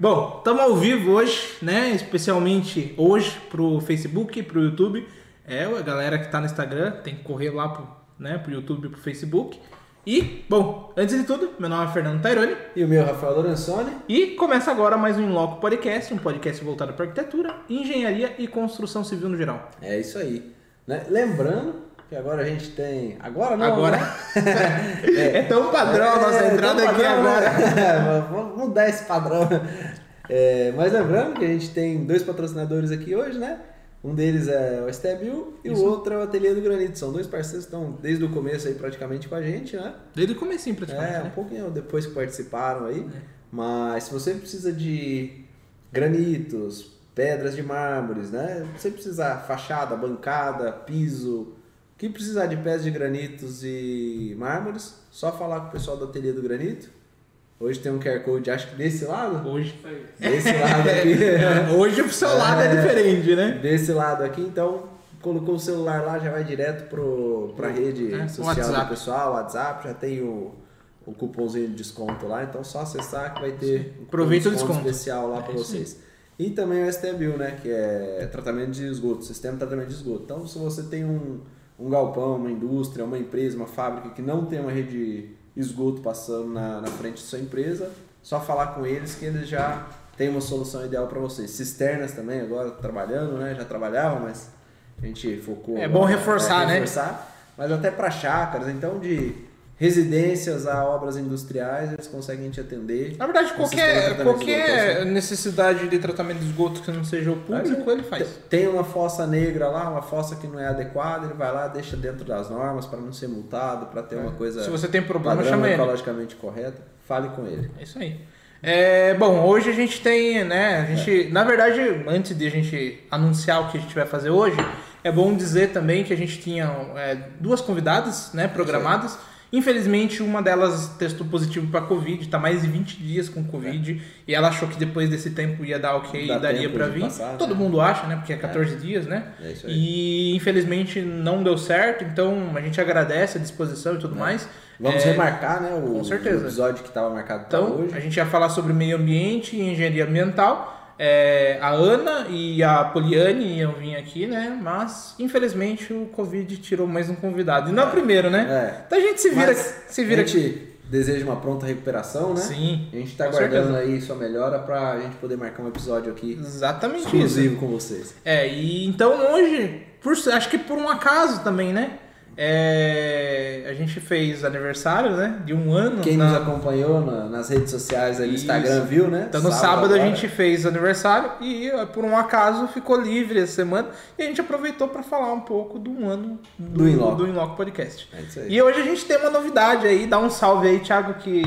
Bom, estamos ao vivo hoje, né? Especialmente hoje pro Facebook, pro YouTube. É, a galera que tá no Instagram tem que correr lá pro, né, pro YouTube e pro Facebook. E, bom, antes de tudo, meu nome é Fernando Taironi. E o meu, Rafael Lorenzoni. E começa agora mais um Inloco Podcast, um podcast voltado para arquitetura, engenharia e construção civil no geral. É isso aí. Né? Lembrando que agora a gente tem. Agora não. Agora. Né? é, tão padrão a nossa é, entrada aqui agora. né? Vamos mudar esse padrão. É, mas lembrando que a gente tem dois patrocinadores aqui hoje, né? Um deles é o Estebil e Isso. o outro é o Ateliê do Granito. São dois parceiros que estão desde o começo aí praticamente com a gente, né? Desde o comecinho, praticamente. É, um né? pouquinho depois que participaram aí. Mas se você precisa de granitos, pedras de mármores, né? Se você precisar fachada, bancada, piso, o que precisar de pedras de granitos e mármores, só falar com o pessoal do Ateliê do Granito. Hoje tem um QR Code, acho que desse lado. Hoje. Desse lado aqui. Hoje o seu lado é, É. diferente, né? desse lado aqui, então colocou o celular lá, já vai direto pro, pra rede É, social WhatsApp. do pessoal, WhatsApp, já tem o, o cupomzinho de desconto lá, então só acessar que vai ter um Aproveita o desconto desconto. especial lá É para vocês. E também o STBIL, né, que é tratamento de esgoto, sistema de tratamento de esgoto. Então, se você tem um, um galpão, uma indústria, uma empresa, uma fábrica que não tem uma rede de esgoto passando na, na frente de sua empresa, só falar com eles que eles já têm uma solução ideal para vocês. Cisternas também, agora trabalhando, né, já trabalhava, mas a gente focou. É agora, bom reforçar, né? reforçar, Mas até para chácaras, então de residências a obras industriais, eles conseguem te atender. Na verdade, qualquer, qualquer necessidade de tratamento de esgoto que não seja o público, ele faz. Tem uma fossa negra lá, uma fossa que não é adequada, ele vai lá, deixa dentro das normas para não ser multado, para ter uma coisa É. Se você tem problema, chama ele. ecologicamente correta, fale com ele. É isso aí. É, bom, hoje a gente tem, né? A gente, na verdade, antes de a gente anunciar o que a gente vai fazer hoje, é bom dizer também que a gente tinha é, duas convidadas, né, programadas. Infelizmente, uma delas testou positivo para Covid, tá mais de 20 dias com Covid, e ela achou que depois desse tempo ia dar ok e daria para vir. passar, Todo né? mundo acha, né? Porque é 14 dias, né? É isso aí. E infelizmente não deu certo, então a gente agradece a disposição e tudo mais. Vamos É, remarcar, né, o, com certeza. o episódio que estava marcado Então, hoje. a gente ia falar sobre meio ambiente e engenharia ambiental. É, a Ana e a Poliane iam vir aqui, né? Mas, infelizmente, o Covid tirou mais um convidado. E não é o primeiro, né? É. Então a gente se vira, Mas se vira a gente deseja uma pronta recuperação, né? Sim, A gente está com aguardando certeza. aí sua melhora para a gente poder marcar um episódio aqui Exatamente isso. exclusivo com vocês. É, e então hoje, por, acho que por um acaso também, né? É, a gente fez aniversário, né? De um ano. Quem na- nos acompanhou na- nas redes sociais aí no. Instagram viu, né? Então no sábado, a agora. gente fez aniversário e por um acaso ficou livre essa semana e a gente aproveitou para falar um pouco do ano do, Do Inloco. do Inloco Podcast. É isso aí. E hoje a gente tem uma novidade aí, dá um salve aí, Thiago, que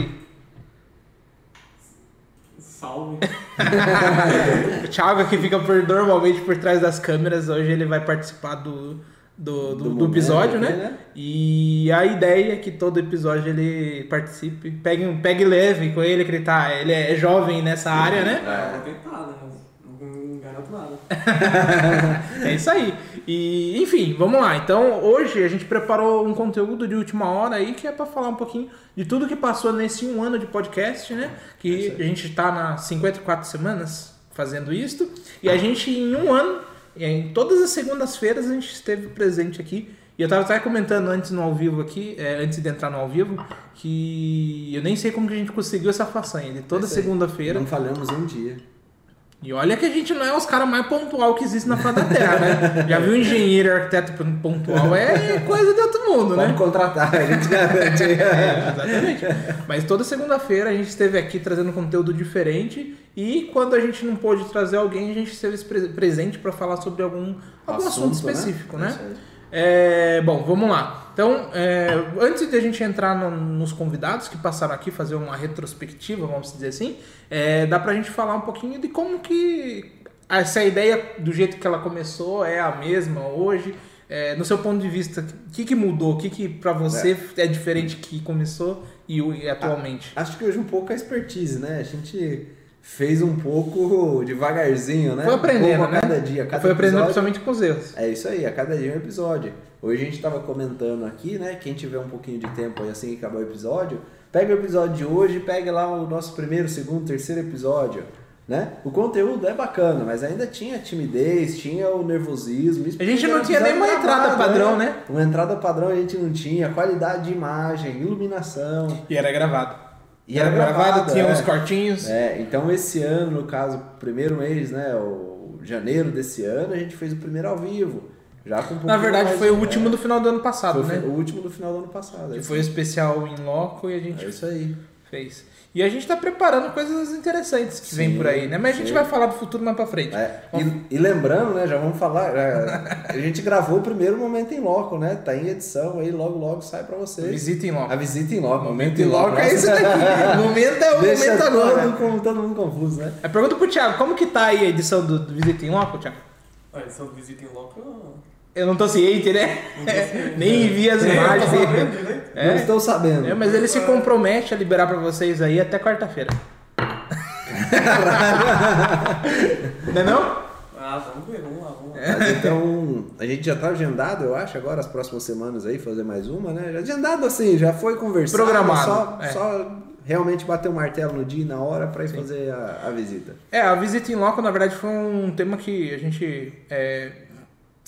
Salve. o Thiago que fica por, normalmente por trás das câmeras, hoje ele vai participar do, do, do, Do do episódio, né? né? E a ideia é que todo episódio ele participe, pegue, um- pegue leve com ele, que ele tá, ele é jovem nessa área, né? É, né? Mas Não garanto nada. É isso aí. E, enfim, vamos lá. Então, hoje a gente preparou um conteúdo de última hora aí que é para falar um pouquinho de tudo que passou nesse um ano de podcast, né? Que a gente tá nas 54 semanas fazendo isto. E a gente, em um ano, em todas as segundas-feiras, a gente esteve presente aqui. E eu tava até comentando antes no ao vivo aqui, é, antes de entrar no ao vivo, que eu nem sei como que a gente conseguiu essa façanha de toda segunda-feira. Não falhamos um dia. E olha que a gente não é os caras mais pontual que existe na face da Terra, né? Já viu engenheiro e arquiteto pontual? É coisa de outro mundo, Pode né? contratar, a gente garante. É, exatamente. Mas toda segunda-feira a gente esteve aqui trazendo conteúdo diferente e quando a gente não pôde trazer alguém, a gente esteve pre- presente para falar sobre algum, algum assunto, Assunto, né? específico, né? aí. É, bom, vamos lá. Então, é, antes de a gente entrar no- nos convidados que passaram aqui, fazer uma retrospectiva, vamos dizer assim, é, dá pra gente falar um pouquinho de como que essa ideia, do jeito que ela começou, é a mesma hoje. É, no seu ponto de vista, o que, que mudou? O que, que pra você é. diferente que começou e, e atualmente? Acho que hoje um pouco a expertise, né? A gente fez um pouco devagarzinho, né? Foi aprendendo, um pouco né? a cada dia. a Cada Foi aprendendo episódio. principalmente com os erros. É isso aí, a cada dia um episódio. Hoje a gente estava comentando aqui, né? Quem tiver um pouquinho de tempo aí assim que acabar o episódio, pega o episódio de hoje, pega lá o nosso primeiro, segundo, terceiro episódio. Né? O conteúdo é bacana, mas ainda tinha timidez, tinha o nervosismo. A gente não tinha nem uma gravado, entrada padrão, né? Uma entrada padrão a gente não tinha, qualidade de imagem, iluminação. E era gravado. E era gravado, tinha é. uns cortinhos. É, então esse ano, no caso, primeiro mês, né, o janeiro desse ano, a gente fez o primeiro ao vivo. Já com um Na verdade, mais foi o último é, do final do ano passado, foi né? o último do final do ano passado. é Que isso foi o especial em loco e a gente É isso aí. fez. E a gente tá preparando coisas interessantes que vem Sim, por aí, né? Mas a gente sim. vai falar do futuro mais pra frente. É, e, e lembrando, né, já vamos falar, já- a gente gravou o primeiro momento em loco, né? Tá em edição aí, logo logo sai pra vocês. Visita em loco. A visita em loco, Momento em loco é isso daqui. Momento é o Deixa momento agora. todo, com- todo mundo confuso, né? A pergunta pro Thiago, como que tá aí a edição do, do Visita em Loco, Thiago? Olha, só visita em loco. Eu- não tô ciente, né? Ciente, Nem né? vi as É, imagens. sabendo direito. Não É, estou sabendo. é, mas ele se compromete a liberar pra vocês aí até quarta-feira. não é não? Ah, vamos ver, vamos lá, vamos lá. Mas então, a gente já tá agendado, eu acho, agora as próximas semanas aí, fazer mais uma, né? Já agendado assim, já foi conversado. Programado, Só, é. só realmente bater o martelo no dia e na hora pra ir fazer a, a visita. É, a visita em loco, na verdade, foi um tema que a gente é,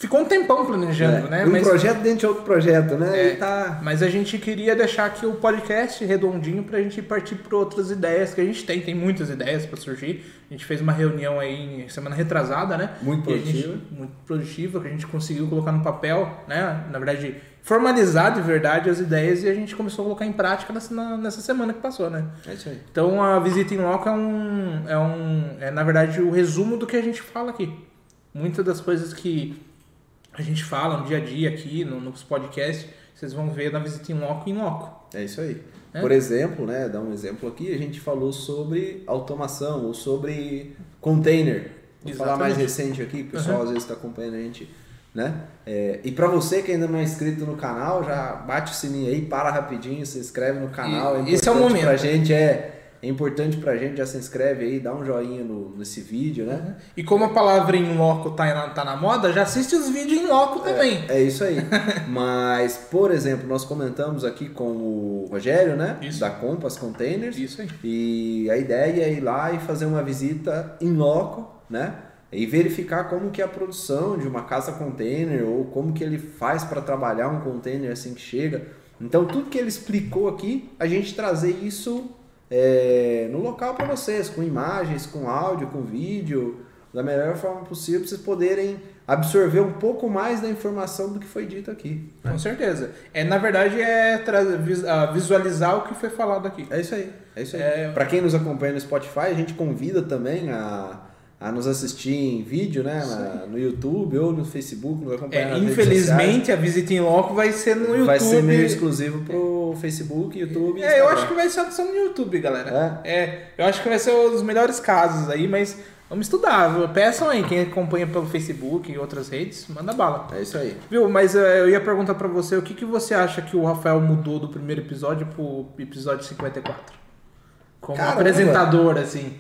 ficou um tempão planejando, É, né? Um Mas, projeto dentro de outro projeto, né? É. Tá. mas a gente queria deixar aqui o podcast redondinho pra gente partir para outras ideias que a gente tem. Tem muitas ideias pra surgir. A gente fez uma reunião aí em semana retrasada, né? Muito a gente- produtiva. muito produtiva, que a gente conseguiu colocar no papel, né? Na verdade, formalizar de verdade as ideias e a gente começou a colocar em prática nessa, nessa semana que passou, né? É isso aí. Então a visita em loco é um, é um, é na verdade o resumo do que a gente fala aqui. Muitas das coisas que a gente fala no dia a dia aqui, no, nos podcasts, vocês vão ver na visita em loco em loco. É isso aí. É. Por exemplo, né, dar um exemplo aqui, a gente falou sobre automação ou sobre container. Vou falar mais recente aqui, o pessoal às vezes está acompanhando a gente, né? É, e para você que ainda não é inscrito no canal, já bate o sininho aí, para rapidinho, se inscreve no canal. E- esse é o momento. Pra gente é é importante pra gente, já se inscreve aí, dá um joinha no, nesse vídeo, né? E como a palavra em loco tá na, tá na moda, já assiste os vídeos em loco também. É isso aí. Mas, por exemplo, nós comentamos aqui com o Rogério, né? Isso. Da Compass Containers. Isso aí. E a ideia é ir lá e fazer uma visita em loco, né? E verificar como que é a produção de uma casa container ou como que ele faz para trabalhar um container assim que chega. Então tudo que ele explicou aqui, a gente trazer isso é, no local para vocês, com imagens, com áudio, com vídeo, da melhor forma possível, para vocês poderem absorver um pouco mais da informação do que foi dito aqui. Com certeza. É, na verdade, é ah, visualizar o que foi falado aqui. É isso aí, é isso aí. É- Pra quem nos acompanha no Spotify, a gente convida também a, a nos assistir em vídeo, né? na- no YouTube ou no Facebook, nos acompanhar É, infelizmente, a visita em loco vai ser no. YouTube. Vai ser meio exclusivo pro Facebook, YouTube É, eu acho que vai ser só no YouTube, galera. É? eu acho que vai ser um dos melhores casos aí, mas vamos estudar. viu? Peçam aí, quem acompanha pelo Facebook e outras redes, manda bala. É isso aí. Viu, mas eh, eu ia perguntar pra você, o que, que você acha que o Rafael mudou do primeiro episódio pro episódio 54? Como Caramba. apresentador, assim.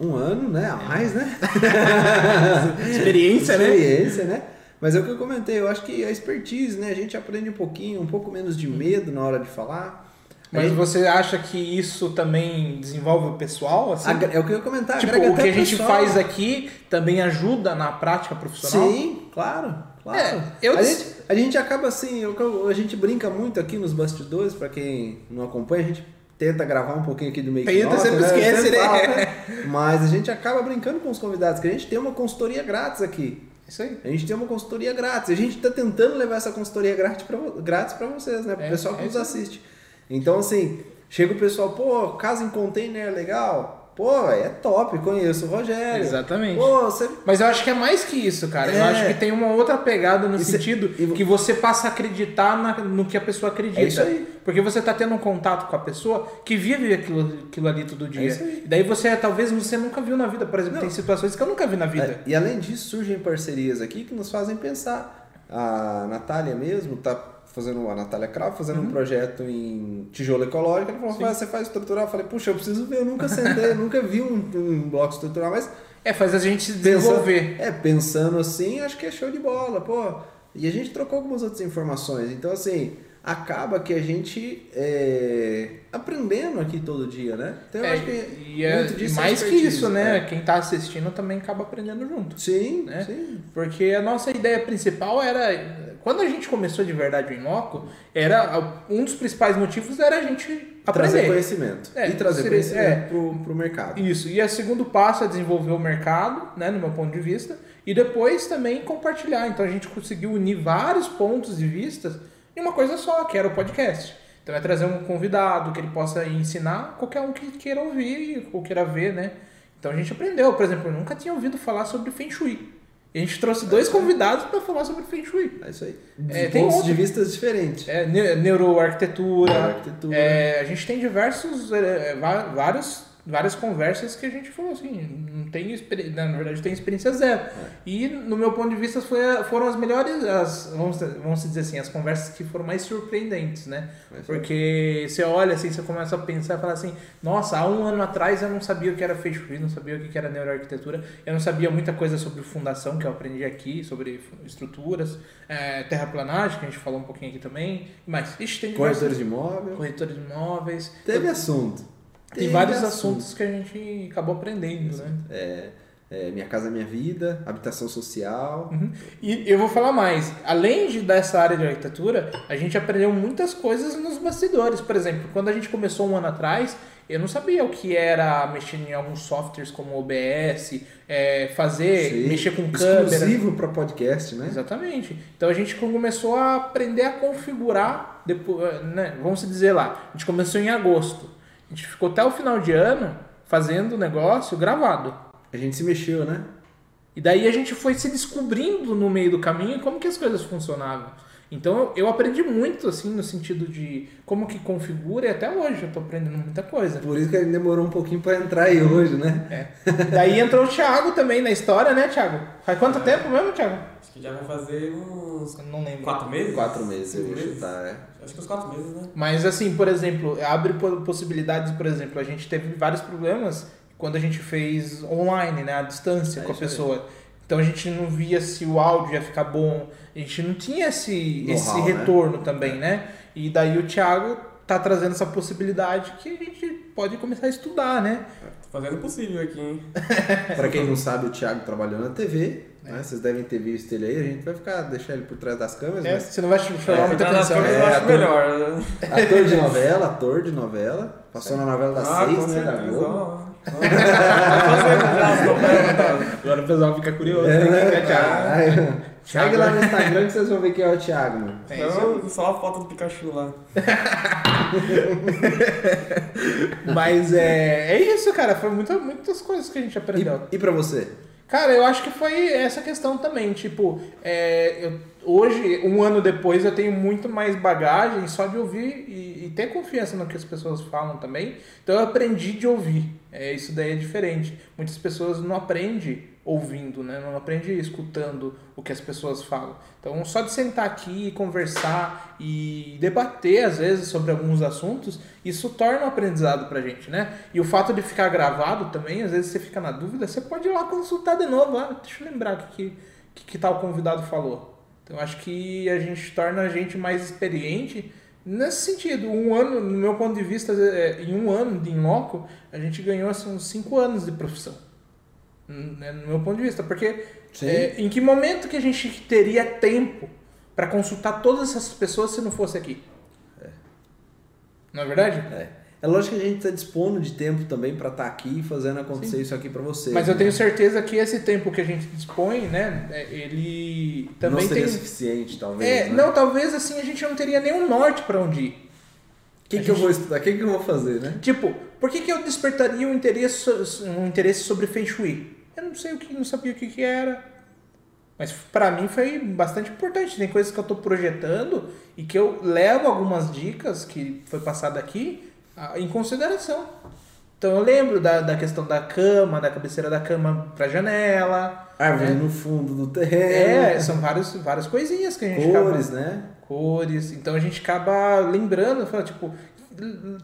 Um ano, né? A mais, né? Experiência, né? Experiência, né? Mas é o que eu comentei, eu acho que a expertise, né? A gente aprende um pouquinho, um pouco menos de medo na hora de falar. Mas Aí- você acha que isso também desenvolve o pessoal, assim? Agra- É o que eu ia comentar. tipo, o que a gente pessoal. faz aqui também ajuda na prática profissional? Sim, claro, claro. É, eu a, gente, a gente acaba assim, eu- a gente brinca muito aqui nos bastidores, pra quem não acompanha, a gente tenta gravar um pouquinho aqui do meio Tenta, sempre esquece, né? Mas a gente acaba brincando com os convidados, que a gente tem uma consultoria grátis aqui. Isso aí. A gente tem uma consultoria grátis. A gente está tentando levar essa consultoria grátis para grátis pra vocês, né? Para o É, pessoal que é nos assiste. Então, assim, chega o pessoal, pô, casa em container é legal. Pô, é top, conheço o Rogério. Exatamente. Pô, você Mas eu acho que é mais que isso, cara. Eu É. acho que tem uma outra pegada no E sentido que você passa a acreditar na- no que a pessoa acredita. É isso aí. Porque você tá tendo um contato com a pessoa que vive aquilo, aquilo ali todo dia. É isso aí. E daí você, talvez, você nunca viu na vida. Por exemplo, Não. tem situações que eu nunca vi na vida. É, e além disso, surgem parcerias aqui que nos fazem pensar. A Natália mesmo tá fazendo, a Natália Cravo fazendo um projeto em tijolo ecológico. Ela falou, Sim. "Rafael, você faz estrutural? Eu falei, puxa, eu preciso ver, eu nunca sentei, eu nunca vi um, um bloco estrutural, mas É, faz a gente se pensando, desenvolver. é, pensando assim, acho que é show de bola, pô. E a gente trocou algumas outras informações. Então, assim, acaba que a gente é, aprendendo aqui todo dia, né? Então eu É, acho que e, é- muito disso é mais que isso, né? é. Quem tá assistindo também acaba aprendendo junto. Sim, né? sim. Porque a nossa ideia principal era. Quando a gente começou de verdade o Inloco, era um dos principais motivos era a gente Trazer aprender. conhecimento. É, e trazer seria- conhecimento é. pro, pro mercado. Isso. E o segundo passo é desenvolver o mercado, né, no meu ponto de vista, e depois também compartilhar. Então a gente conseguiu unir vários pontos de vista em uma coisa só, que era o podcast. Então é trazer um convidado que ele possa ensinar qualquer um que queira ouvir ou queira ver, né? Então a gente aprendeu, por exemplo, eu nunca tinha ouvido falar sobre Feng Shui. A gente trouxe dois convidados para falar sobre Feng Shui. É isso aí. É, De tem pontos de vista diferentes. É, ne- neuroarquitetura. É, a gente tem diversos, é, va- vários, várias conversas que a gente falou assim, não tem experi- na verdade tem experiência zero. E no meu ponto de vista foi, foram as melhores, as, vamos, vamos dizer assim, as conversas que foram mais surpreendentes, né? Mas- Porque você olha assim, você começa a pensar e fala assim, nossa, há um ano atrás eu não sabia o que era Feng Shui, não sabia o que era neuroarquitetura, eu não sabia muita coisa sobre fundação que eu aprendi aqui, sobre estruturas, é, terraplanagem, que a gente falou um pouquinho aqui também, mas ixi, tem Corretores de imóvel. corretores de imóveis. Teve assunto. Tem Teve vários assunto. assuntos que a gente acabou aprendendo, né? É, é, minha casa, minha vida, habitação social. Uhum. E eu vou falar mais. Além de dessa área de arquitetura, a gente aprendeu muitas coisas nos bastidores. Por exemplo, quando a gente começou um ano atrás, eu não sabia o que era mexer em alguns softwares como OBS, é, fazer, Sim. mexer com câmera. Exclusivo para podcast, né? Exatamente. Então a gente começou a aprender a configurar, depois, né, vamos dizer lá, a gente começou em agosto. A gente ficou até o final de ano fazendo o negócio gravado. A gente se mexeu, né? E daí a gente foi se descobrindo no meio do caminho como que as coisas funcionavam. Então eu aprendi muito, assim, no sentido de como que configura e até hoje eu tô aprendendo muita coisa. Por isso que ele demorou um pouquinho para entrar aí hoje, né? É. Daí entrou o Thiago também na história, né, Thiago? Faz quanto tempo mesmo, Thiago? Acho que já vai fazer uns não lembro. quatro meses? Quatro meses eu meses? chutar, é. Acho que uns quatro meses, né? Mas assim, por exemplo, abre po- possibilidades, por exemplo, a gente teve vários problemas quando a gente fez online, né, à distância É com a isso aí. Então a gente não via se o áudio ia ficar bom, a gente não tinha esse, esse né? retorno também, né? E daí o Thiago tá trazendo essa possibilidade que a gente pode começar a estudar, né? Tô fazendo o possível aqui, hein? Para quem não sabe, o Thiago trabalhou na TV, É. né? Vocês devem ter visto ele aí. A gente vai ficar deixar ele por trás das câmeras, É, mas você não vai chamar É, muita atenção. câmeras é, eu acho ator- melhor. né? ator de novela, ator de novela. Passou na novela das Ah, né? Da. Globo. Agora o pessoal fica curioso. É, né? né? É Thiago? Caralho. Segue lá no Instagram que vocês vão ver quem é o Thiago, mano. Não, só a foto do Pikachu lá. Mas é, é isso, cara. Foi muita, muitas coisas que a gente aprendeu. E, e pra você? Cara, eu acho que foi essa questão também. Tipo, é, eu- hoje, um ano depois, eu tenho muito mais bagagem só de ouvir e, e ter confiança no que as pessoas falam também. Então eu aprendi de ouvir. É, isso daí é diferente. Muitas pessoas não aprendem ouvindo, né? Não aprendem escutando o que as pessoas falam. Então, só de sentar aqui e conversar e debater, às vezes, sobre alguns assuntos, isso torna um aprendizado pra gente, né? E o fato de ficar gravado também, às vezes você fica na dúvida, você pode ir lá consultar de novo. Ah, deixa eu lembrar o que, que, que tal convidado falou. Então, acho que a gente torna a gente mais experiente nesse sentido. Um ano, no meu ponto de vista, é, em um ano de Inloco, a gente ganhou assim, uns cinco anos de profissão. Né, No meu ponto de vista. Porque é, em que momento que a gente teria tempo para consultar todas essas pessoas se não fosse aqui? Não é verdade? É. É lógico que a gente tá dispondo de tempo também pra estar aqui fazendo acontecer isso aqui pra vocês. Mas eu né? tenho certeza que esse tempo que a gente dispõe, né, é, ele também não seria tem. suficiente, talvez. É, né? não, talvez assim a gente não teria nenhum norte para onde ir. O que, que eu gente- vou estudar? O que, que eu vou fazer, né? Tipo, por que, que eu despertaria um interesse, um interesse sobre Feng Shui? Eu não sei o que, não sabia o que, que era. Mas pra mim foi bastante importante. Tem coisas que eu tô projetando e que eu levo algumas dicas que foi passado aqui ah, em consideração. Então eu lembro da, da questão da cama, da cabeceira da cama pra janela. Árvore É. no fundo do terreno. É, são vários, várias coisinhas que a gente cores, acaba né? cores. Então a gente acaba lembrando, tipo,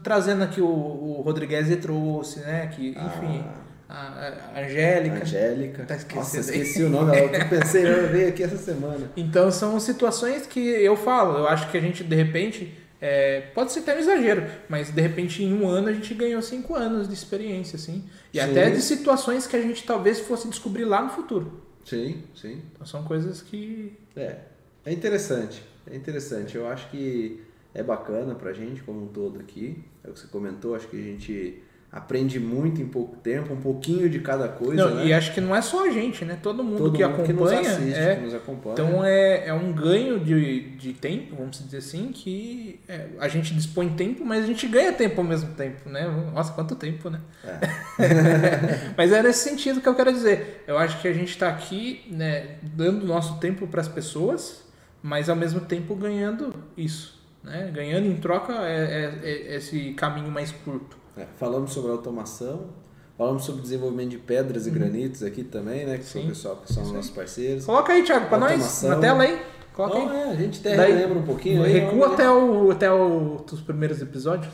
trazendo aqui o, o Rodrigues trouxe, né? Que, enfim, a, a Angélica. Angélica. Tá Nossa, esqueci o nome, eu pensei, eu veio aqui essa semana. Então são situações que eu falo, eu acho que a gente de repente, é, pode ser até um exagero, mas de repente em um ano a gente ganhou cinco anos de experiência, assim. E Sim. até de situações que a gente talvez fosse descobrir lá no futuro. Sim, sim. Então são coisas que. É, é interessante, é interessante. Eu acho que é bacana pra gente como um todo aqui. É o que você comentou, acho que a gente aprende muito em pouco tempo, um pouquinho de cada coisa, Não, né? E acho que não é só a gente, né? Todo mundo Todo que mundo que acompanha. nos assiste, é, que nos acompanha. Então é, é um ganho de, de tempo, vamos dizer assim, que é, a gente dispõe tempo, mas a gente ganha tempo ao mesmo tempo, né? Nossa, quanto tempo, né? mas é nesse sentido que eu quero dizer. Eu acho que a gente está aqui, né, dando nosso tempo para as pessoas, mas ao mesmo tempo ganhando isso, né? Ganhando em troca é, é- é esse caminho mais curto. É, falamos sobre automação, falamos sobre desenvolvimento de pedras e granitos aqui também, né? Que são o Uhum. Sim. pessoal que são aí. nossos parceiros. Coloca aí, Thiago, para nós, na tela aí. Coloca Então, aí. é, a gente até Daí, lembra um pouquinho. aí, Recua ver. até, o, até o, os primeiros episódios.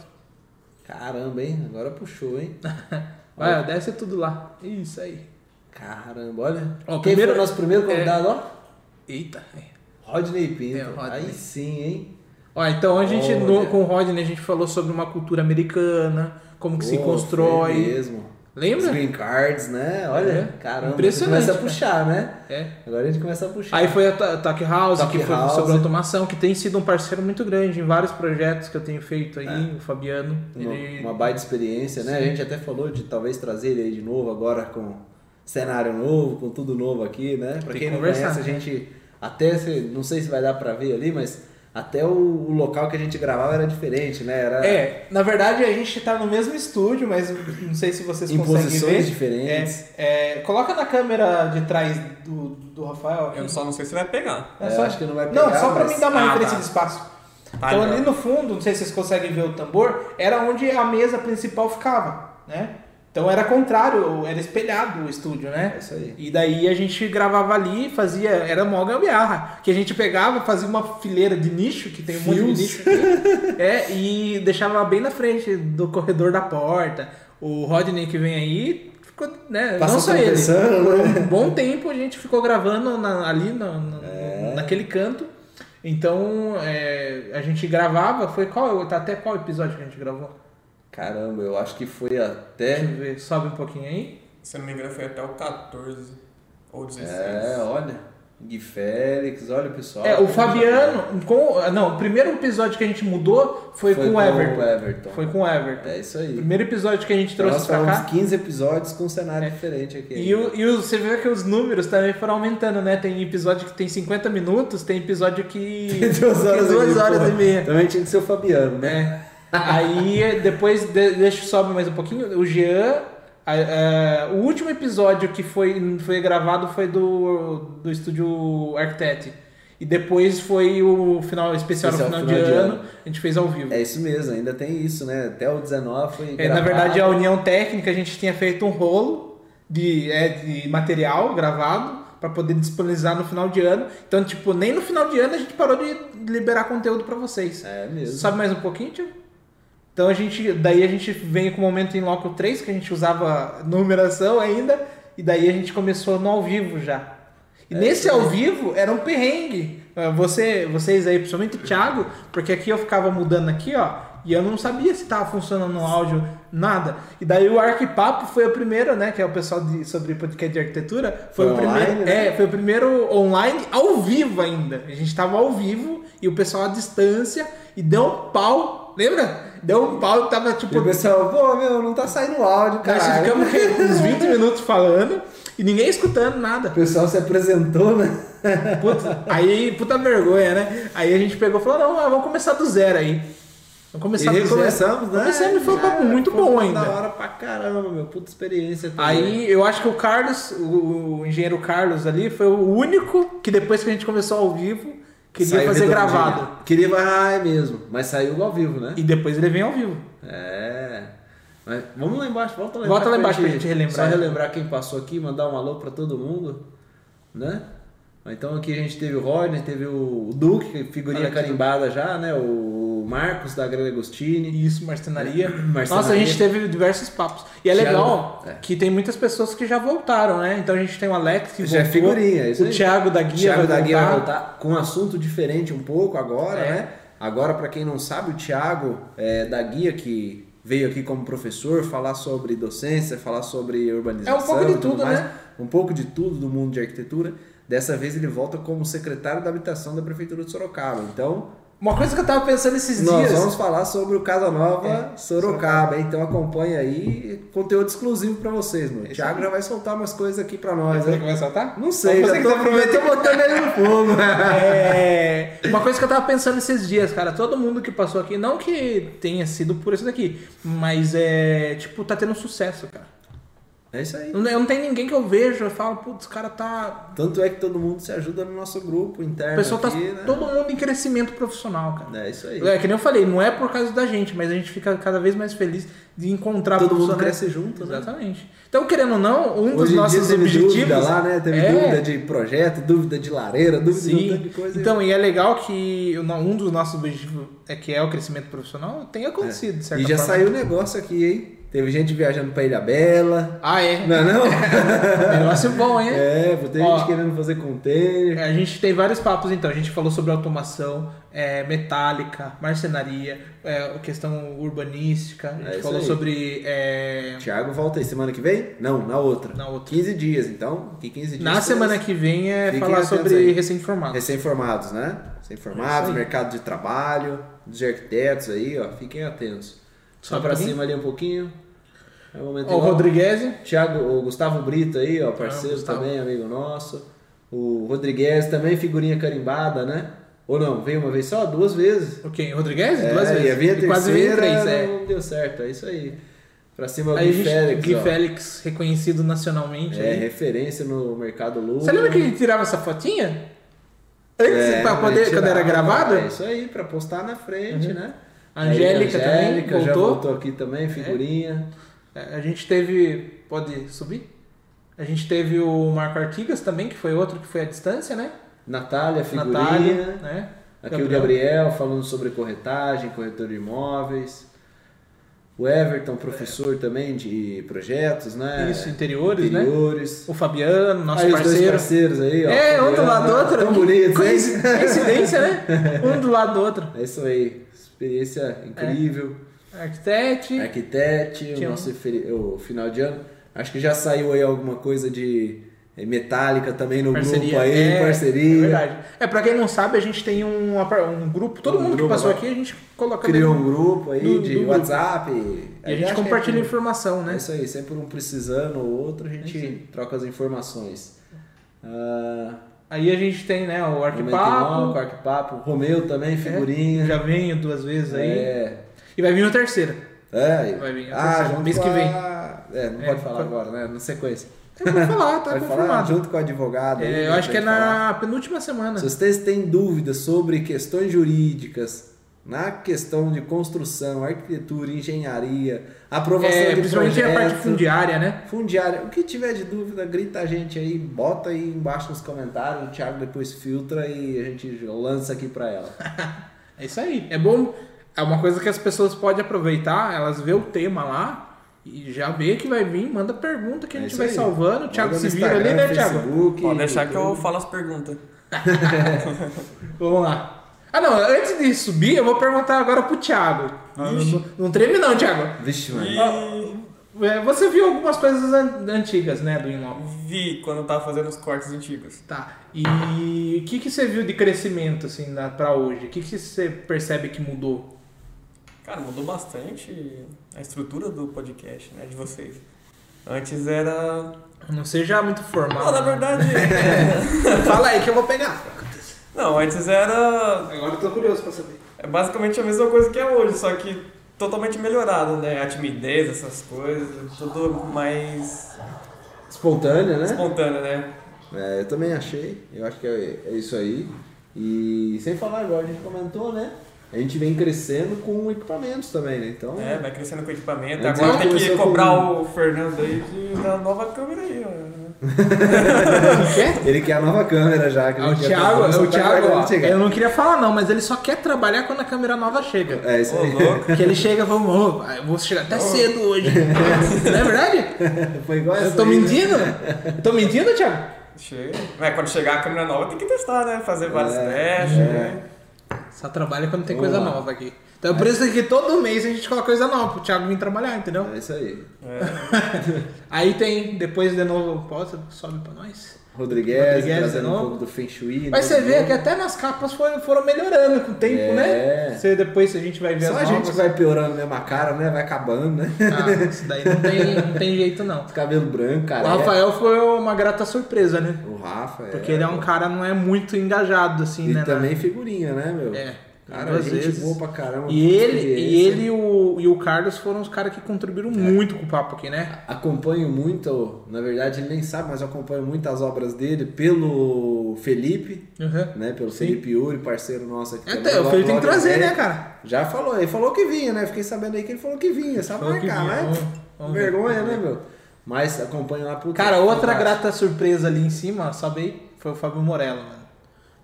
Caramba, hein? Agora puxou, hein? Vai, desce tudo lá. Isso aí. Caramba, olha. Ó, Quem primeiro- foi o nosso primeiro convidado, ó? Eita. Rodney Pinto. É, Rodney. Aí sim, hein? Ó, então a gente, no- com o Rodney, a gente falou sobre uma cultura americana, como que se Pô, constrói. foi mesmo. Os Lembra? green cards, né? Olha, É. caramba. Impressionante, Começa a puxar, né? É. Agora a gente começa a puxar. Aí foi a Ta- Talk House, Talk que foi House. sobre automação, que tem sido um parceiro muito grande em vários projetos que eu tenho feito aí, o Fabiano. uma, Ele... uma baita experiência, né? A Sim. gente até falou de talvez trazer ele aí de novo agora com cenário novo, com tudo novo aqui, né? Pra Tem quem que não conhece, a gente até se- não sei se vai dar pra ver ali, mas até o, o local que a gente gravava era diferente, né? Era É, na verdade a gente tá no mesmo estúdio, mas não sei se vocês em conseguem posições ver. diferentes. É, é, coloca na câmera de trás do, do Rafael. aqui. Eu só não sei se vai pegar. É É, só... acho que não vai pegar, Não, só pra mas- mim dar uma Ah, referência tá. de espaço. Tá, então legal. ali no fundo, não sei se vocês conseguem ver o tambor, era onde a mesa principal ficava, né? Então era contrário, era espelhado o estúdio, né? É isso aí. E daí a gente gravava ali, fazia, era mó gambiarra, que a gente pegava, fazia uma fileira de nicho, que tem um monte de Fios. nicho aqui, é, e deixava bem na frente do corredor da porta. O Rodney que vem aí, ficou, né, não só ele, por né? um bom tempo a gente ficou gravando na- ali na- na- É. naquele canto. Então, é, a gente gravava, foi qual, tá até qual episódio que a gente gravou? Caramba, eu acho que foi Deixa até. eu ver, sobe um pouquinho aí. Se eu não me engano, foi até o 14 ou 16. É, olha. Gui Félix, olha o pessoal. É, o Fabiano, com, não, o primeiro episódio que a gente mudou foi, com o Everton. Everton. Foi com o Everton. É isso O aí. primeiro episódio que a gente Então trouxe nós pra cá. 15 episódios com um cenário É. diferente aqui. E, o, e o- você vê que os números também foram aumentando, né? Tem episódio que tem 50 minutos, tem episódio que. duas horas, que duas e horas e meia. Também tinha que ser o Fabiano, né? É. Aí depois, de, deixa eu sobe mais um pouquinho. O Jean. a- a- o último episódio que foi, foi gravado foi do, do estúdio Architect. E depois foi o final especial, Especial no final, final de, de ano, ano. A gente fez ao vivo. É isso mesmo, ainda tem isso, né? Até o 19 foi. É, na verdade, a união técnica, a gente tinha feito um rolo de, é, de material gravado para poder disponibilizar no final de ano. Então, tipo, nem no final de ano a gente parou de liberar conteúdo para vocês. É mesmo. Sabe mais um pouquinho, tio? Então a gente, daí a gente veio com o momento em loco 3, que a gente usava numeração ainda, e daí a gente começou no ao vivo já. E É, nesse ao vivo era um perrengue. Ah, Você, vocês aí, principalmente o Thiago, porque aqui eu ficava mudando aqui, ó, e eu não sabia se tava funcionando no áudio, nada. E daí o Arquipapo foi o primeiro, né, que é o pessoal de, sobre podcast de arquitetura, foi, Foi o primeiro, online, né? é, foi o primeiro online ao vivo ainda. A gente tava ao vivo e o pessoal à distância e deu um pau, lembra? Deu um pau e tava E tipo o pessoal, pô, meu, não tá saindo áudio, nós cara. ficamos uns 20 minutos falando e ninguém escutando nada. O pessoal se apresentou, né? Puta, aí, puta vergonha, né? Aí a gente pegou e falou, não, vamos começar do zero aí. Vamos começar e do zero. começamos, né? Começamos e foi um papo muito bom Da ainda. hora pra caramba, meu. Puta experiência. também. Aí eu acho que o Carlos, o, o engenheiro Carlos ali, foi o único que depois que a gente começou ao vivo, queria Saiu fazer gravado. Queria, ah, é mesmo. Mas saiu ao vivo, né? E depois ele vem ao vivo. É. Mas vamos lá embaixo, volta lá embaixo. Volta lá embaixo pra gente relembrar. Só relembrar quem passou aqui, mandar um alô pra todo mundo, né? Então aqui a gente teve o Rodney, teve o Duque, figurinha carimbada já, né? O Marcos da Grande Agostini. Isso, marcenaria. Marcenaria. Nossa, a gente teve diversos papos. E é legal é. que tem muitas pessoas que já voltaram, né? Então a gente tem o Alex que Já é voltou, figurinha, isso o aí. Thiago da Guia Thiago vai da Guia vai voltar. voltar com um assunto diferente um pouco agora, É. né? Agora, para quem não sabe, o Thiago é, da Guia que veio aqui como professor falar sobre docência, falar sobre urbanização. É um pouco de tudo tudo, mais. né? Um pouco de tudo do mundo de arquitetura. Dessa vez ele volta como secretário da habitação da prefeitura de Sorocaba. Então, Uma coisa que eu tava pensando esses nós dias. vamos falar sobre o Casa Nova É, Sorocaba. Então acompanha aí conteúdo exclusivo para vocês, mano. O Thiago aí. já vai soltar umas coisas aqui para nós, Será hein? que vai soltar? Não sei, Você já que tô, tá prometendo. botando ele no fogo. É, uma coisa que eu tava pensando esses dias, cara, todo mundo que passou aqui, não que tenha sido por isso daqui, mas é, tipo, tá tendo sucesso, cara. É isso aí. Eu não, não tem ninguém que eu vejo, eu falo, putz, cara tá. Tanto é que todo mundo se ajuda no nosso grupo interno. O pessoal tá aqui, né? todo mundo em crescimento profissional, cara. É isso aí. É, que nem eu falei, não é por causa da gente, mas a gente fica cada vez mais feliz de encontrar Todo mundo cresce junto, né? Exatamente. Então, querendo ou não, um dos Hoje nossos dia teve objetivos. dúvida lá, né? Teve é, dúvida de projeto, dúvida de lareira, dúvida de um Sim. de coisa. Então, e é legal que o- um dos nossos objetivos é que é o crescimento profissional tenha acontecido, certa e já forma. saiu o negócio aqui, hein? Teve gente viajando pra Ilha Bela. Ah, é. Não é não? Negócio bom, hein? é, tem Ó. gente querendo fazer container. A gente tem vários papos, então. A gente falou sobre automação, é, metálica, marcenaria, é, questão urbanística. A gente É falou aí. sobre. é, Thiago volta aí semana que vem? Não, na outra. Na outra. 15 dias, então. Que 15 dias. na semana que vem é Fiquem falar sobre recém-formados. Recém-formados, né? É Recém-formados, aí. mercado de trabalho, dos arquitetos aí, ó. Fiquem atentos. Só Sobe pra cima ali um pouquinho. É o momento o. Rodrigues. Thiago, o Gustavo Brito aí, ó, parceiro Ah, também, amigo nosso. O Rodrigues também, figurinha carimbada, né? Ou não, veio uma vez só? Duas vezes. Ok, Rodrigues? É, Duas vezes. E quase veio terceira, três, é. não deu certo, é isso aí. Pra cima o Aí a Gui Félix, Gui ó. Félix, reconhecido nacionalmente. É, aí. referência no mercado Lula. Você lembra que a gente tirava essa fotinha? Antes, É, pra poder, mas quando era tirava, gravado? É isso aí, pra postar na frente, Uhum. né? Angélica Aí, também Angélica já voltou. voltou aqui também, figurinha. É, A gente teve. Pode subir? A gente teve o Marco Artigas também, que foi outro que foi à distância, né? Natália, figurinha. Natália, né? Aqui o Gabriel falando sobre corretagem, corretor de imóveis. O Everton, professor também de projetos, né? Isso, interiores, né? Interiores. O Fabiano, nosso aí os dois parceiro. parceiros aí, ó. É, um do lado do outro. Tão Que bonitos, hein? Coincidência, né? Um do lado do outro. É isso aí. Experiência incrível. Arquitete. Arquitete, o nosso o final de ano. Acho que já saiu aí alguma coisa de eh, metálica também no Parceria. grupo aí, é, parceria. É verdade. É, pra quem não sabe, a gente tem um, um grupo, todo Um mundo que grupo, passou né? aqui, a gente coloca Criou um grupo aí do- de do grupo. WhatsApp. E a Aí gente que compartilha é, informação, É né? isso aí, sempre um precisando ou outro, a É gente aí. troca as informações. Ah, Aí a gente tem, né, o Arquipapo. Inoco, Arquipapo, Romeu também, figurinha. Já venho duas vezes aí. É. E vai vir o terceiro. É. Vai vir a ah, terceira, junto mês com que vem. É, não É, pode falar pode- agora, né? Na sequência. Você pode falar, tá Pode falar confirmado. junto com o advogado. aí, É, eu né, acho que é falar. na penúltima semana. Se vocês têm dúvidas sobre questões jurídicas, na questão de construção, arquitetura, engenharia, aprovação É, de principalmente projeto, a parte fundiária, né? fundiária, o que tiver de dúvida, grita a gente aí, bota aí embaixo nos comentários, o Thiago depois filtra e a gente lança aqui pra ela. É isso aí. É bom. É uma coisa que as pessoas podem aproveitar, elas vê o tema lá e já vê que vai vir, manda pergunta que a É gente isso vai aí. salvando. O Thiago se vira ali, né, Thiago? Facebook, Pode deixar que eu falo as perguntas. Vamos lá. Ah, não, antes de subir, eu vou perguntar agora pro Thiago. Não, não- não treme, não, Thiago. Vixe, mano. E É, Você viu algumas coisas an- antigas, né, do Inlop? vi quando eu tava fazendo os cortes antigos. Tá. E o que, que você viu de crescimento, assim, pra hoje? O que, que você percebe que mudou? Cara, mudou bastante a estrutura do podcast, né, de vocês. Antes era... Não seja muito formal. Não, na verdade... Fala aí que eu vou pegar. Não, antes era Agora eu tô curioso pra saber. é basicamente a mesma coisa que é hoje, só que totalmente melhorado, né? A timidez, essas coisas, tudo mais Espontânea, né? espontâneo, né? É, eu também achei. Eu acho que é, é isso aí. E sem falar, igual a gente comentou, né? A gente vem crescendo com equipamentos também, né? Então, É, vai crescendo com equipamento. Agora tem que cobrar com- o Fernando aí de, da nova câmera aí, ó. Quer? ele quer a nova câmera já. Que Ah, o tá- Thiago, o Thiago, ó, chegar. eu não queria falar não, mas ele só quer trabalhar quando a câmera nova chega. É isso aí. louco. Porque ele chega e fala, "Ô, eu vou chegar até cedo hoje. não é verdade? Foi igual Eu essa tô aí, né? mentindo? Eu tô mentindo, Thiago? Chega. Mas quando chegar a câmera nova tem que testar, né? Fazer vários É, testes. é. né? Só trabalha quando tem Vamos coisa lá. nova aqui. Então é por isso que todo mês a gente coloca coisa nova pro Thiago vir trabalhar, entendeu? É isso aí. Aí tem, depois de novo, pode, sobe pra nós. Rodrigues, Rodrigues trazendo um pouco do Feng Shui. Mas todo você vê que até nas capas foram, foram melhorando com o tempo, É. né? Você, depois a gente vai ver Só as a gente novas. vai piorando mesmo a cara, né? Vai acabando, né? Ah, isso daí não tem, não tem jeito não. Cabelo branco, O cara. Rafael foi uma grata surpresa, né? O Rafa, Porque ele é um cara não é muito engajado, assim, E né? na- também figurinha, né, meu? É. Cara, duas gente vezes. boa pra caramba. E ele, e ele e o, e o Carlos foram os caras que contribuíram muito com o papo aqui, né? Acompanho muito, na verdade ele nem sabe, mas eu acompanho muito as obras dele pelo Felipe, Uhum. né? Pelo Sim. Felipe Yuri, parceiro nosso aqui. Até, o logo- Felipe tem que trazer, né, cara? Já falou, ele falou que vinha, né? Fiquei sabendo aí que ele falou que vinha, sabe Falou marcar, né? Vergonha, né, meu? Mas acompanho lá pro Cara, outra grata surpresa ali em cima, sabe aí? Foi o Fábio Morello, mano.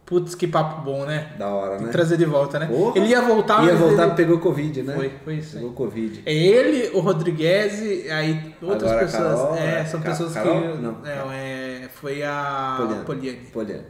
Putz, que papo bom, né? Da hora, Tem né? trazer de volta, né? Porra. Ele ia voltar, Ia voltar, ele- pegou Covid, né? Foi, foi isso aí. Pegou Covid. É ele, o Rodrigues, aí outras Agora pessoas. Carol, é, é, são Ca- pessoas Carol? que. Não. é, foi a Poliane. Poliane. Poliane.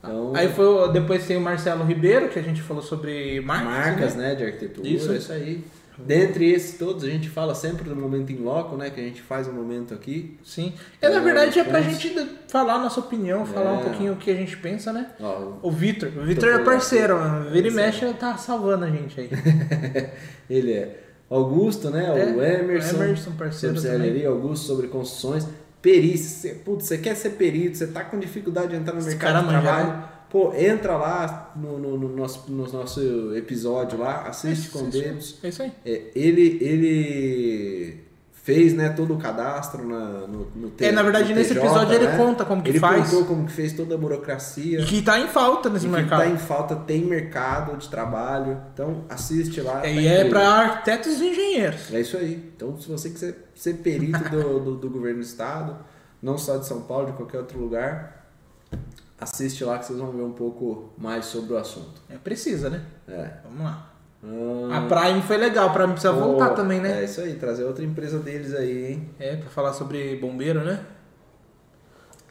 Então, Aí foi, depois tem o Marcelo Ribeiro, que a gente falou sobre marcas, marcas, né? né, de arquitetura, Isso. isso, aí. Dentre esses todos, a gente fala sempre do momento em loco, né, que a gente faz um momento aqui. Sim. É, na verdade é pra gente falar nossa opinião, falar um É. pouquinho o que a gente pensa, né? Ó, O Vitor. O Vitor é parceiro, mano. Vira e mexe, tá salvando a gente aí. ele é Augusto, né, É, o Emerson. Emerson, parceiro sobre Augusto sobre construções. Perícia, putz, você quer ser perito, você tá com dificuldade de entrar no Esse mercado de trabalho. Pô, entra lá no, no- no nosso, no nosso episódio lá, assiste com Isso, dedos. É isso aí. É, ele, ele fez né, todo o cadastro na, no, no T- É, na verdade, nesse TJ, episódio ele né? conta como que ele faz. contou como que fez toda a burocracia. E que tá em falta nesse e que mercado. tá em falta, tem mercado de trabalho. Então assiste lá. É, tá e é pra arquitetos e engenheiros. É isso aí. Então, se você quiser ser perito do, do, do governo do estado, não só de São Paulo, de qualquer outro lugar, assiste lá que vocês vão ver um pouco mais sobre o assunto. É, precisa, né? É. Vamos lá. Ah, A Prime foi legal, a Prime precisa pô, voltar também, né? É isso aí, trazer outra empresa deles aí, hein? É, pra falar sobre bombeiro, né?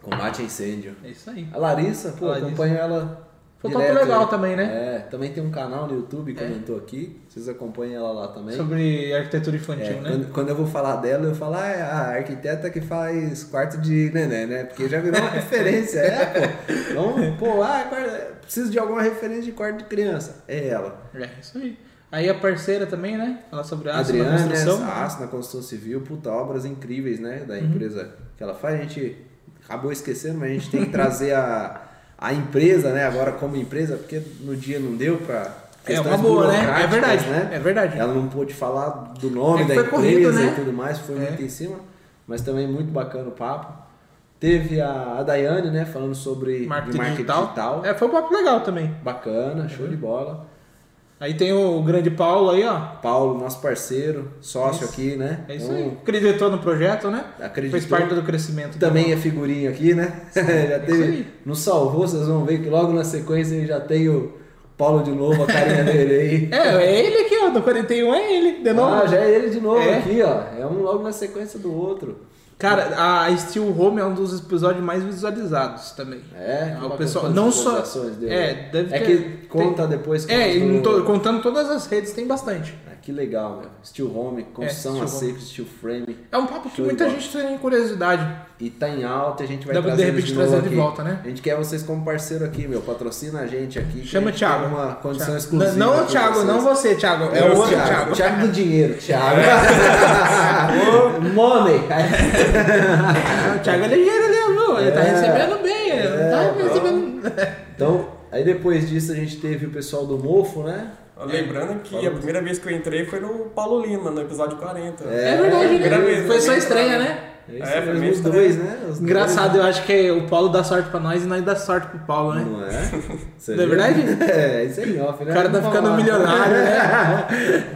Combate a incêndio. É isso aí. A Larissa, pô, Larissa. acompanho ela. Foi um papo legal também, né? É, também tem um canal no YouTube, É. comentou aqui. Vocês acompanham ela lá também. Sobre arquitetura É, infantil, né? quando, quando eu vou falar dela, eu falo, ah, é a arquiteta que faz quarto de neném, né? Porque já virou uma referência, é, pô. Então, pô, ah, preciso de alguma referência de quarto de criança. É ela. É, isso aí. Aí a parceira também, né? Falar sobre aço na Adriana, construção. né? Aço na construção civil, puta, obras incríveis, né? Uhum. Da empresa que ela faz. A gente acabou esquecendo, mas a gente tem que trazer a, a empresa, né? Agora como empresa, porque no dia não deu pra. É questões uma boa, né? É verdade. né? É verdade. Ela não pôde falar do nome É da empresa corrido, né? e tudo mais, foi É. muito em cima, mas também muito bacana o papo. Teve a, a Daiane, né, falando sobre Marketing, marketing digital. digital. É, foi um papo legal também. Bacana, show de bola. Aí tem o grande Paulo aí, ó. Paulo, nosso parceiro, sócio Isso. aqui, né? É isso Então, aí. Acreditou no projeto, né? Acreditou. Fez parte do crescimento. Também é figurinha aqui, né? já isso teve, aí. nos salvou, vocês vão ver que logo na sequência já tem o Paulo de novo, a carinha dele aí. É, é ele aqui, ó. No 41 é ele, de novo. Ah, já é ele de novo É. aqui, ó. É um logo na sequência do outro. Cara, a Steel Home é um dos episódios mais visualizados também. É, o uma pessoal não só dele? é deve É ter- que conta depois que é, contando todas as redes tem bastante. Ah, que legal, meu. Steel Home, construção Steel a seco, steel frame. É um papo que muita gente tem curiosidade. E tá em alta, a gente vai pra, de trazer repente de trazer novo de aqui. volta, né? A gente quer vocês como parceiro aqui, meu. Patrocina a gente aqui. Chama o Thiago. Uma condição Thiago. exclusiva. Não, não aqui o Thiago, pra não vocês. você, Thiago. É, É o outro Thiago. Thiago. Thiago do dinheiro, Thiago. Money. O Thiago é ligeiro viu? Ele tá É. recebendo bem, ele não tá É, recebendo. Então, aí depois disso a gente teve o pessoal do Mofo, né? Lembrando que a primeira vez que eu entrei foi no Paulo Lima, no episódio 40. É verdade, Primeira né? vez, Foi né? só estreia, né? É É, foi meio os dois, né? Os Engraçado, eu acho que o Paulo dá sorte pra nós e nós dá sorte pro Paulo, dois. né? Não é? Você Não é verdade? É, isso aí, ó. O cara tá ficando milionário, né?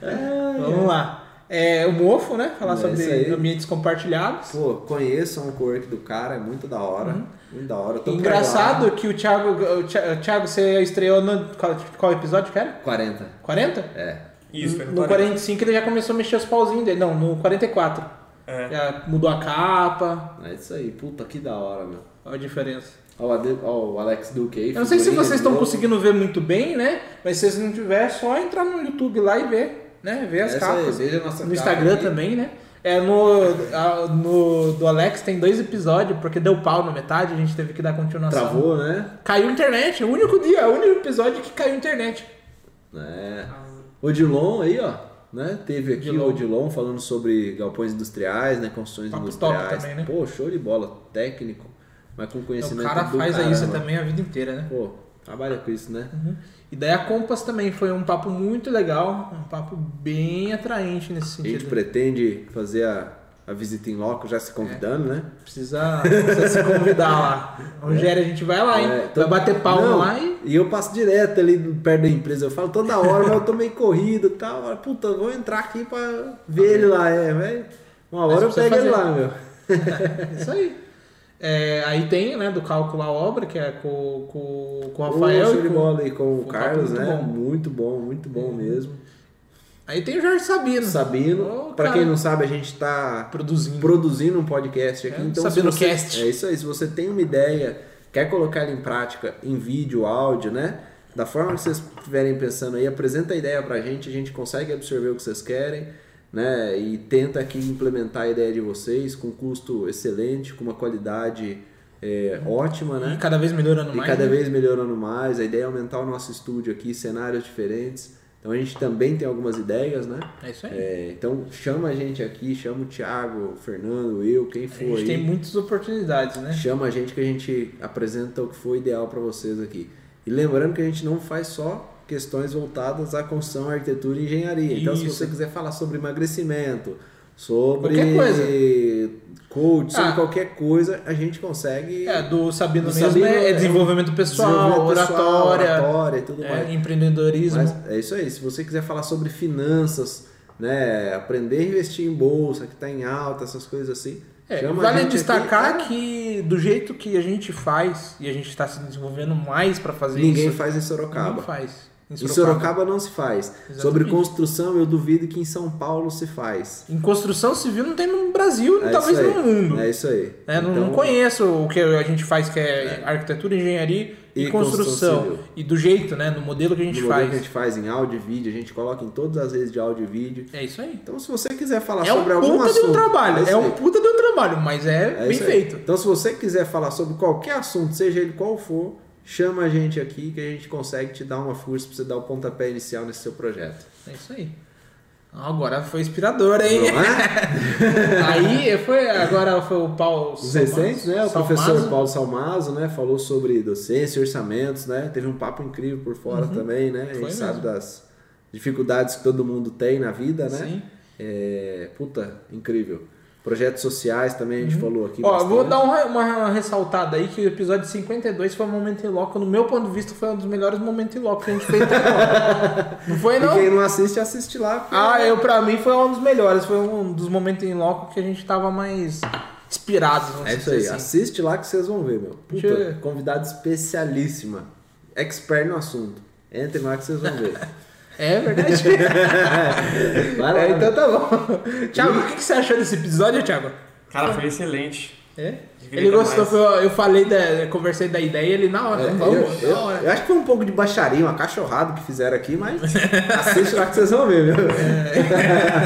Vamos lá. É, o Mofo, né? Falar É sobre ambientes compartilhados. Pô, conheçam o co-work do cara, é muito da hora. Muito da hora. Engraçado que o Thiago, o Thi- o Thiago, você estreou no. Qual, qual episódio que era? 40. 40? É. Isso, foi No 45 ele já começou a mexer os pauzinhos dele. Não, no 44. É. Já mudou a capa. É isso aí. Puta, que da hora, meu. Olha a diferença. Ó, o Alex Duque aí. Eu não sei se vocês estão conseguindo ver muito bem, né? Mas se vocês não tiver, é só entrar no YouTube lá e ver, né? Ver as Essa aí, capas. nossa no capa Instagram aqui. também, né? É, no, no do Alex tem dois episódios, porque deu pau na metade, a gente teve que dar continuação. Travou, né? Caiu a internet, o único dia, o único episódio que caiu a internet. É. O Dilon aí, ó. Né? Teve aqui Dilon. o Dilon falando sobre galpões industriais, né? Construções Papo industriais. top também, né? Pô, show de bola. Técnico, mas com Então, conhecimento o cara faz caramba. isso também a vida inteira, né? Pô, trabalha com isso, né? E daí a Compass também foi um papo muito legal, um papo bem atraente nesse A gente sentido. pretende fazer a, a visita em loco já se convidando, né? Precisa, precisa se convidar lá. Rogério, a gente vai lá, hein? É, então- vai bater palma Não, lá e. E eu passo direto ali perto da empresa. Eu falo toda hora, mas eu tô meio corrido e tal. Puta, vou entrar aqui pra ver ele lá, é, velho. Uma hora eu pego ele lá, meu. Isso aí. É, aí tem, né, do cálculo à obra, que é com, com, com o Rafael. Ô, e com- bola aí com o o Carlos, papo muito né? bom. Muito bom, muito bom mesmo. Aí tem o Jorge Sabino. Sabino, pra cara, quem não sabe, a gente tá Produzindo. produzindo um podcast aqui. É, então, Sabino você, Cast. É isso aí. Se você tem uma ideia, quer colocar ela em prática em vídeo, áudio, né? Da forma que vocês estiverem pensando aí, apresenta a ideia pra gente, a gente consegue absorver o que vocês querem, né? E tenta aqui implementar a ideia de vocês com custo excelente, com uma qualidade é, ótima, né? E cada vez melhorando E mais. cada né? vez melhorando mais. A ideia é aumentar o nosso estúdio aqui, cenários diferentes. Então a gente também tem algumas ideias, né? É isso aí. É, então chama a gente aqui, chama o Thiago, o Fernando, eu, quem a for gente aí. tem muitas oportunidades, né? Chama a gente que a gente apresenta o que for ideal para vocês aqui. E lembrando que a gente não faz só questões voltadas à construção, arquitetura e engenharia. Então, se Isso. você quiser falar sobre emagrecimento, sobre Qualquer coisa. coach, sobre Ah. qualquer coisa, a gente consegue. É, do Sabino Do mesmo Sabino é, é desenvolvimento pessoal, desenvolvimento pessoal, oratória, oratória e tudo é, mais. empreendedorismo. Mas é isso aí. Se você quiser falar sobre finanças, né, aprender a investir em bolsa, que está em alta, essas coisas assim, É, chama a vale destacar aqui. que do jeito que a gente faz e a gente está se desenvolvendo mais para fazer Ninguém isso, faz em ninguém Sorocaba. faz. Em Sorocaba não se faz. Exatamente. Sobre construção, eu duvido que em São Paulo se faz. Em construção civil não tem no Brasil, É talvez no mundo. É isso aí. É, não- Então, não conheço o que a gente faz, que é, arquitetura, engenharia e, E construção construção. E do jeito, né? No modelo que a gente no modelo faz. que a gente faz em áudio e vídeo, a gente coloca em todas as redes de áudio e vídeo. É isso aí. Então, se você quiser falar É um sobre algum puta assunto... de um trabalho. isso É, um puta de um trabalho, mas é, É bem feito. Então, se você quiser falar sobre qualquer assunto, seja ele qual for, chama a gente aqui que a gente consegue te dar uma força para você dar o pontapé inicial nesse seu projeto. É isso aí. Agora foi inspirador, hein? É? Aí foi, agora foi o Paulo. Os recentes, né? O Salmazo. professor Paulo Salmazo, né? Falou sobre docência e orçamentos, né? Teve um papo incrível por fora também, né? A gente Uhum. Foi sabe mesmo. das dificuldades que todo mundo tem na vida, né? Sim. É, puta, incrível. Projetos sociais também a gente falou aqui. Uhum. Ó, bastante. vou dar uma, uma ressaltada aí que o episódio 52 foi um momento em loco. No meu ponto de vista, foi um dos melhores momentos em loco que a gente fez até agora. Não foi, E não? quem não assiste, assiste lá. porque- Ah, eu pra mim foi um dos melhores. Foi um dos momentos em loco que a gente tava mais inspirados. É isso aí, assim. assiste lá que vocês vão ver, meu. Puta, eu- convidado especialíssima. Expert no assunto. Entrem lá que vocês vão ver. É verdade. Vai lá. É, então tá bom. Thiago, o que que você achou desse episódio, Thiago? Cara, foi excelente. É? Ele gostou, mais. foi- eu falei, da, eu conversei da ideia ele na hora. É, vamos, eu, na eu- hora. eu acho que foi um pouco de baixaria, uma cachorrada que fizeram aqui, mas assiste lá que vocês vão ver, meu.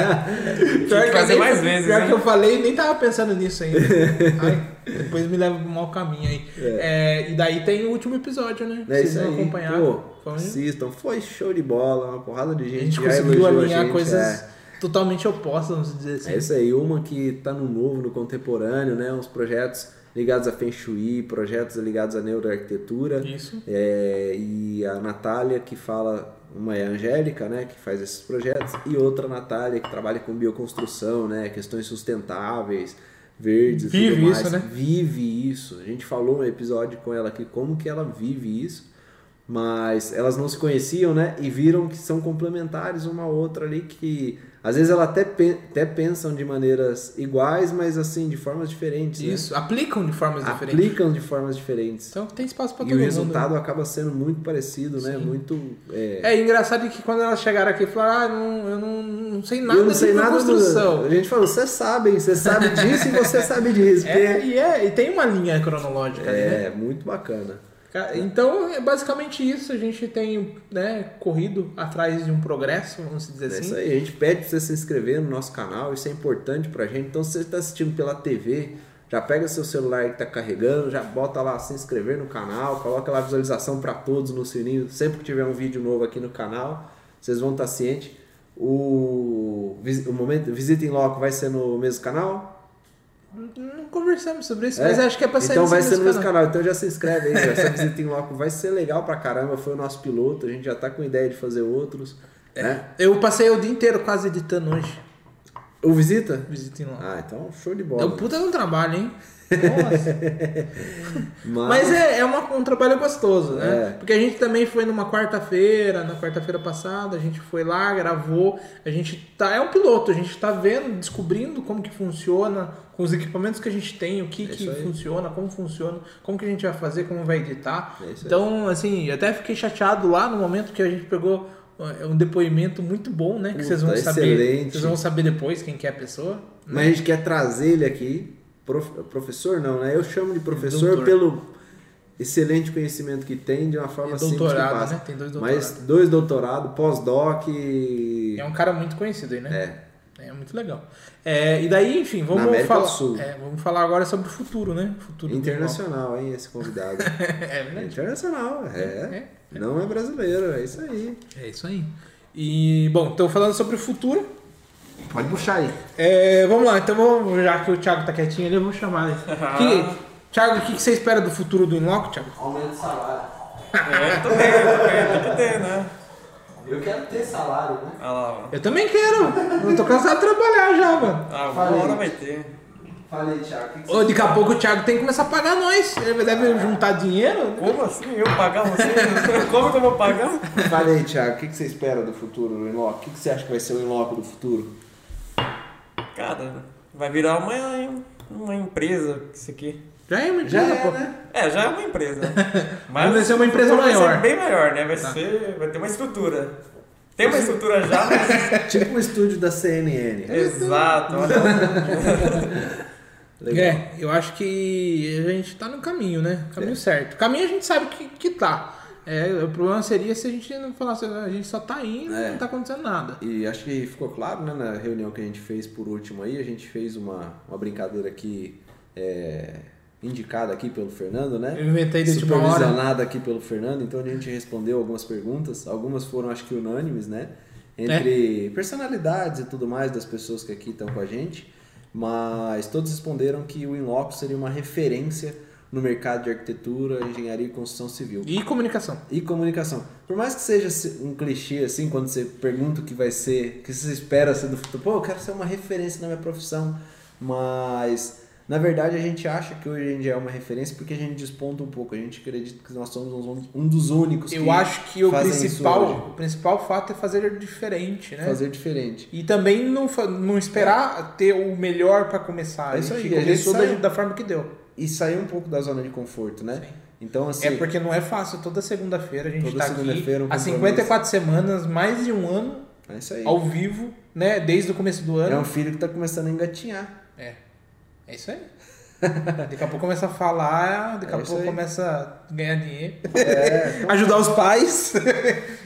Pior que eu fazer nem- mais vezes, Pior hein? que eu falei nem tava pensando nisso ainda. Ai, depois me leva pro mau caminho aí. É, e daí tem o último episódio, né? É Vocês vão acompanhar. Pô, Foi assistam. Foi show de bola, uma porrada de a gente. gente já conseguiu a alinhar gente, coisas é. Totalmente opostas, vamos dizer assim. É isso aí, uma que tá no novo, no contemporâneo, né? Uns projetos ligados a Feng Shui, projetos ligados à neuroarquitetura. Isso. É, e a Natália que fala, uma é a Angélica, né, que faz esses projetos, e outra a Natália que trabalha com bioconstrução, né, questões sustentáveis, verdes e Vive tudo mais. isso, né? Vive isso. A gente falou no episódio com ela aqui como que ela vive isso, mas elas não se conheciam, né? E viram que são complementares uma outra ali, que às vezes elas até, pe- até pensam de maneiras iguais, mas assim, de formas diferentes. né? Isso, aplicam de formas diferentes. Aplicam de formas diferentes. Então tem espaço pra E todo o mundo. resultado acaba sendo muito parecido, né? Sim. Muito. É, É engraçado que quando elas chegaram aqui, falaram, ah, não, eu não, não sei nada eu não sei de nada construção. do... A gente falou, você sabe, você sabe disso e você sabe disso. É, porque- e, é, e tem uma linha cronológica ali, né? É, muito bacana. Então, é basicamente isso. A gente tem né, corrido atrás de um progresso, vamos dizer É assim. isso aí, a gente pede pra você se inscrever no nosso canal, isso é importante pra gente. Então, se você está assistindo pela TV, já pega seu celular que tá carregando, já bota lá se inscrever no canal, coloca lá a visualização para todos no sininho. Sempre que tiver um vídeo novo aqui no canal, vocês vão estar cientes. O, o momento Visita em Loco vai ser no mesmo canal? Não conversamos sobre isso, É? mas acho que é pra sair Então vai ser no mesmo canal. canal. Então já se inscreve aí. Essa visita em loco vai ser legal pra caramba. Foi o nosso piloto. A gente já tá com ideia de fazer outros. Né? Eu passei o dia inteiro quase editando hoje. O visita? Visitem lá. Ah, então show de É bola. um puta de um trabalho, hein? Nossa. Mas, Mas é, é uma- um trabalho gostoso, né? É. Porque a gente também foi numa quarta-feira, na quarta-feira passada, a gente foi lá, gravou, a gente tá. É um piloto, a gente tá vendo, descobrindo como que funciona, com os equipamentos que a gente tem, o que, É que aí. funciona, como funciona, como que a gente vai fazer, como vai editar. É então, assim, até fiquei chateado lá no momento que a gente pegou é, um depoimento muito bom, né? Que Puta, vocês vão saber. excelente. Vocês vão saber depois quem que é a pessoa. mas a gente quer trazer ele aqui. Prof- professor não, né? Eu chamo de professor Doutor. pelo excelente conhecimento que tem de uma forma É simples que doutorado, passa. né? Tem dois Mas doutorados. dois doutorados, pós-doc e... É um cara muito conhecido aí, né? É. É muito legal. É, e daí, enfim, vamos falar. é, vamos falar agora sobre o futuro, né? Futuro Internacional, hein, esse convidado. É verdade. Internacional, é. Não é brasileiro, é isso aí. É isso aí. E, bom, então falando sobre o futuro. Pode puxar aí. é, vamos lá, então vamos, já que o Thiago tá quietinho ali, eu vou chamar ele. Que, Thiago, o que, que você espera do futuro do Inloco, Thiago? Aumento de salário. É, tô bem, tô bem, tem que ter, né? Eu quero ter salário, né? Olha lá, ó. Eu também quero. Eu tô cansado de trabalhar já, mano. Ah, uma Falei. hora vai ter. Falei, Thiago. que que Ô, daqui a pouco o Thiago tem que começar a pagar nós. Ele deve juntar dinheiro. Como assim? Eu pagar você? Como que eu vou pagar? aí, Thiago, o que que você espera do futuro do Inloco? O que que você acha que vai ser o Inloco do futuro? Cara, vai virar uma, uma empresa isso aqui. Já é uma Já empresa, é, pô. né? É, já é uma empresa. Mas vai ser uma empresa vai maior. ser bem maior, né? Vai, Tá. ser, vai ter uma estrutura. Tem uma estrutura já, mas... Tipo um estúdio da CNN. Exato, olha. Legal. É, eu acho que a gente tá no caminho, né? Caminho certo. Caminho a gente sabe que, que tá. É, o problema seria se a gente não falasse, a gente só tá indo e É. não tá acontecendo nada. E acho que ficou claro, né, na reunião que a gente fez por último aí, a gente fez uma, uma brincadeira aqui é, indicada aqui pelo Fernando, né? Eu inventei de. Supervisionada aqui pelo Fernando, então a gente respondeu algumas perguntas, algumas foram acho que unânimes, né? Entre É. personalidades e tudo mais das pessoas que aqui estão com a gente, mas todos responderam que o Inloco seria uma referência no mercado de arquitetura, engenharia e construção civil. E comunicação. E comunicação. Por mais que seja um clichê assim, quando você pergunta o que vai ser, o que você espera ser do futuro, pô, eu quero ser uma referência na minha profissão, mas na verdade a gente acha que hoje em dia é uma referência porque a gente desponta um pouco, a gente acredita que nós somos um- dos únicos Eu que acho que o principal, o principal fato é fazer diferente, né? fazer diferente. E também não, não esperar ter o melhor pra começar. É isso a gente aí, a gente começou da, da forma que deu. E sair um pouco da zona de conforto, né? Sim. Então assim, É porque não é fácil. Toda segunda-feira a gente Toda tá aqui um há compromisso. 54 semanas, mais de um ano, é isso aí. ao vivo, né? Desde o começo do É ano. um filho que tá começando a engatinhar. É. É isso aí. Daqui a pouco começa a falar, daqui a É isso pouco aí. começa a ganhar dinheiro, É, ajudar os pais,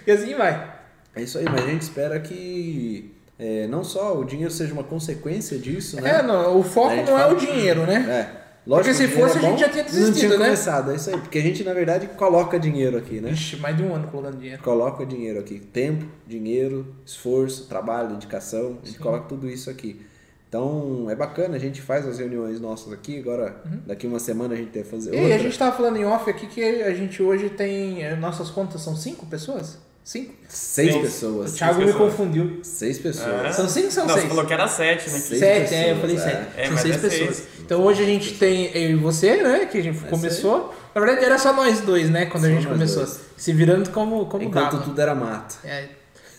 e assim vai. É isso aí, mas a gente espera que é, não só o dinheiro seja uma consequência disso, né? É, não, o foco A não é o dinheiro, né? É. Lógico Porque se dinheiro fosse, é a gente bom, já tinha Não desistido, tinha né? começado, é isso aí. Porque a gente, na verdade, coloca dinheiro aqui, né? Ixi, mais de um ano colocando dinheiro. Coloca dinheiro aqui. Tempo, dinheiro, esforço, trabalho, dedicação. A gente Sim. coloca tudo isso aqui. Então, é bacana. A gente faz as reuniões nossas aqui. Agora, daqui uma semana a gente deve fazer Uhum. E outra. a gente tava falando em off aqui que a gente hoje tem. eh, Nossas contas são cinco pessoas? Cinco? Seis Sim. pessoas. O Thiago me pessoas. confundiu. Seis pessoas. É. São cinco ou são Não, seis? você falou que era sete, né? Seis sete, é, eu pessoas, falei é. sete. É, São seis é seis. pessoas. Então hoje a gente tem eu e você, né? Que a gente É começou. Na verdade era só nós dois, né? Quando a Só gente nós começou. dois. Se virando como, como Enquanto dava. tudo era mato. É.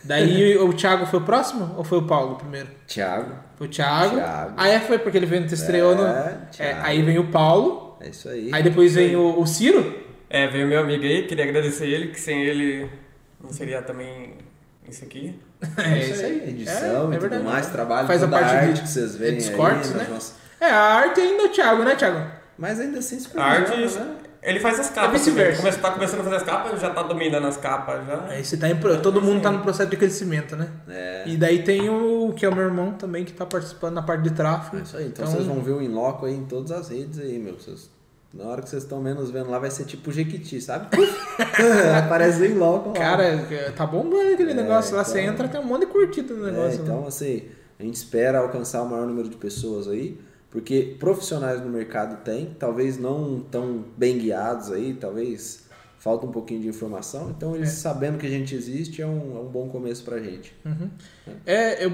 Daí o Thiago foi o próximo ou foi o Paulo primeiro? Thiago. Foi o Thiago. Thiago. Aí foi porque ele veio no estreou no. Thiago. aí vem o Paulo. É isso aí. Aí depois vem o, o Ciro. É, veio meu amigo aí, queria agradecer ele, que sem ele não seria também isso aqui. É isso aí. Edição É, é e tudo mais, trabalho Faz a parte arte de- que vocês veem aí. cortes, né? nossas- É, a arte ainda é o Thiago, né, Thiago? Mas ainda assim se A arte, né? ele faz as É capas. também. Come- tá começando a fazer as capas, já tá dominando as capas já. Aí você tá em, pro- todo mundo tá no processo de crescimento, né? É. E daí tem o que é o meu irmão também, que tá participando na parte de tráfego. É isso aí. Então, Então- vocês vão ver o Inloco aí em todas as redes aí, meu. Vocês- na hora que vocês estão menos vendo lá, vai ser tipo Jequiti, sabe? Aparece o Inloco lá. Cara, tá bombando aquele É, negócio lá. Você então- entra, tem um monte de curtida no É, negócio. né? então, assim, a gente espera alcançar o maior número de pessoas aí, porque profissionais no mercado tem, talvez não tão bem guiados aí, talvez falta um pouquinho de informação, então eles É. sabendo que a gente existe é um, é um bom começo pra gente. Uhum. É, eu,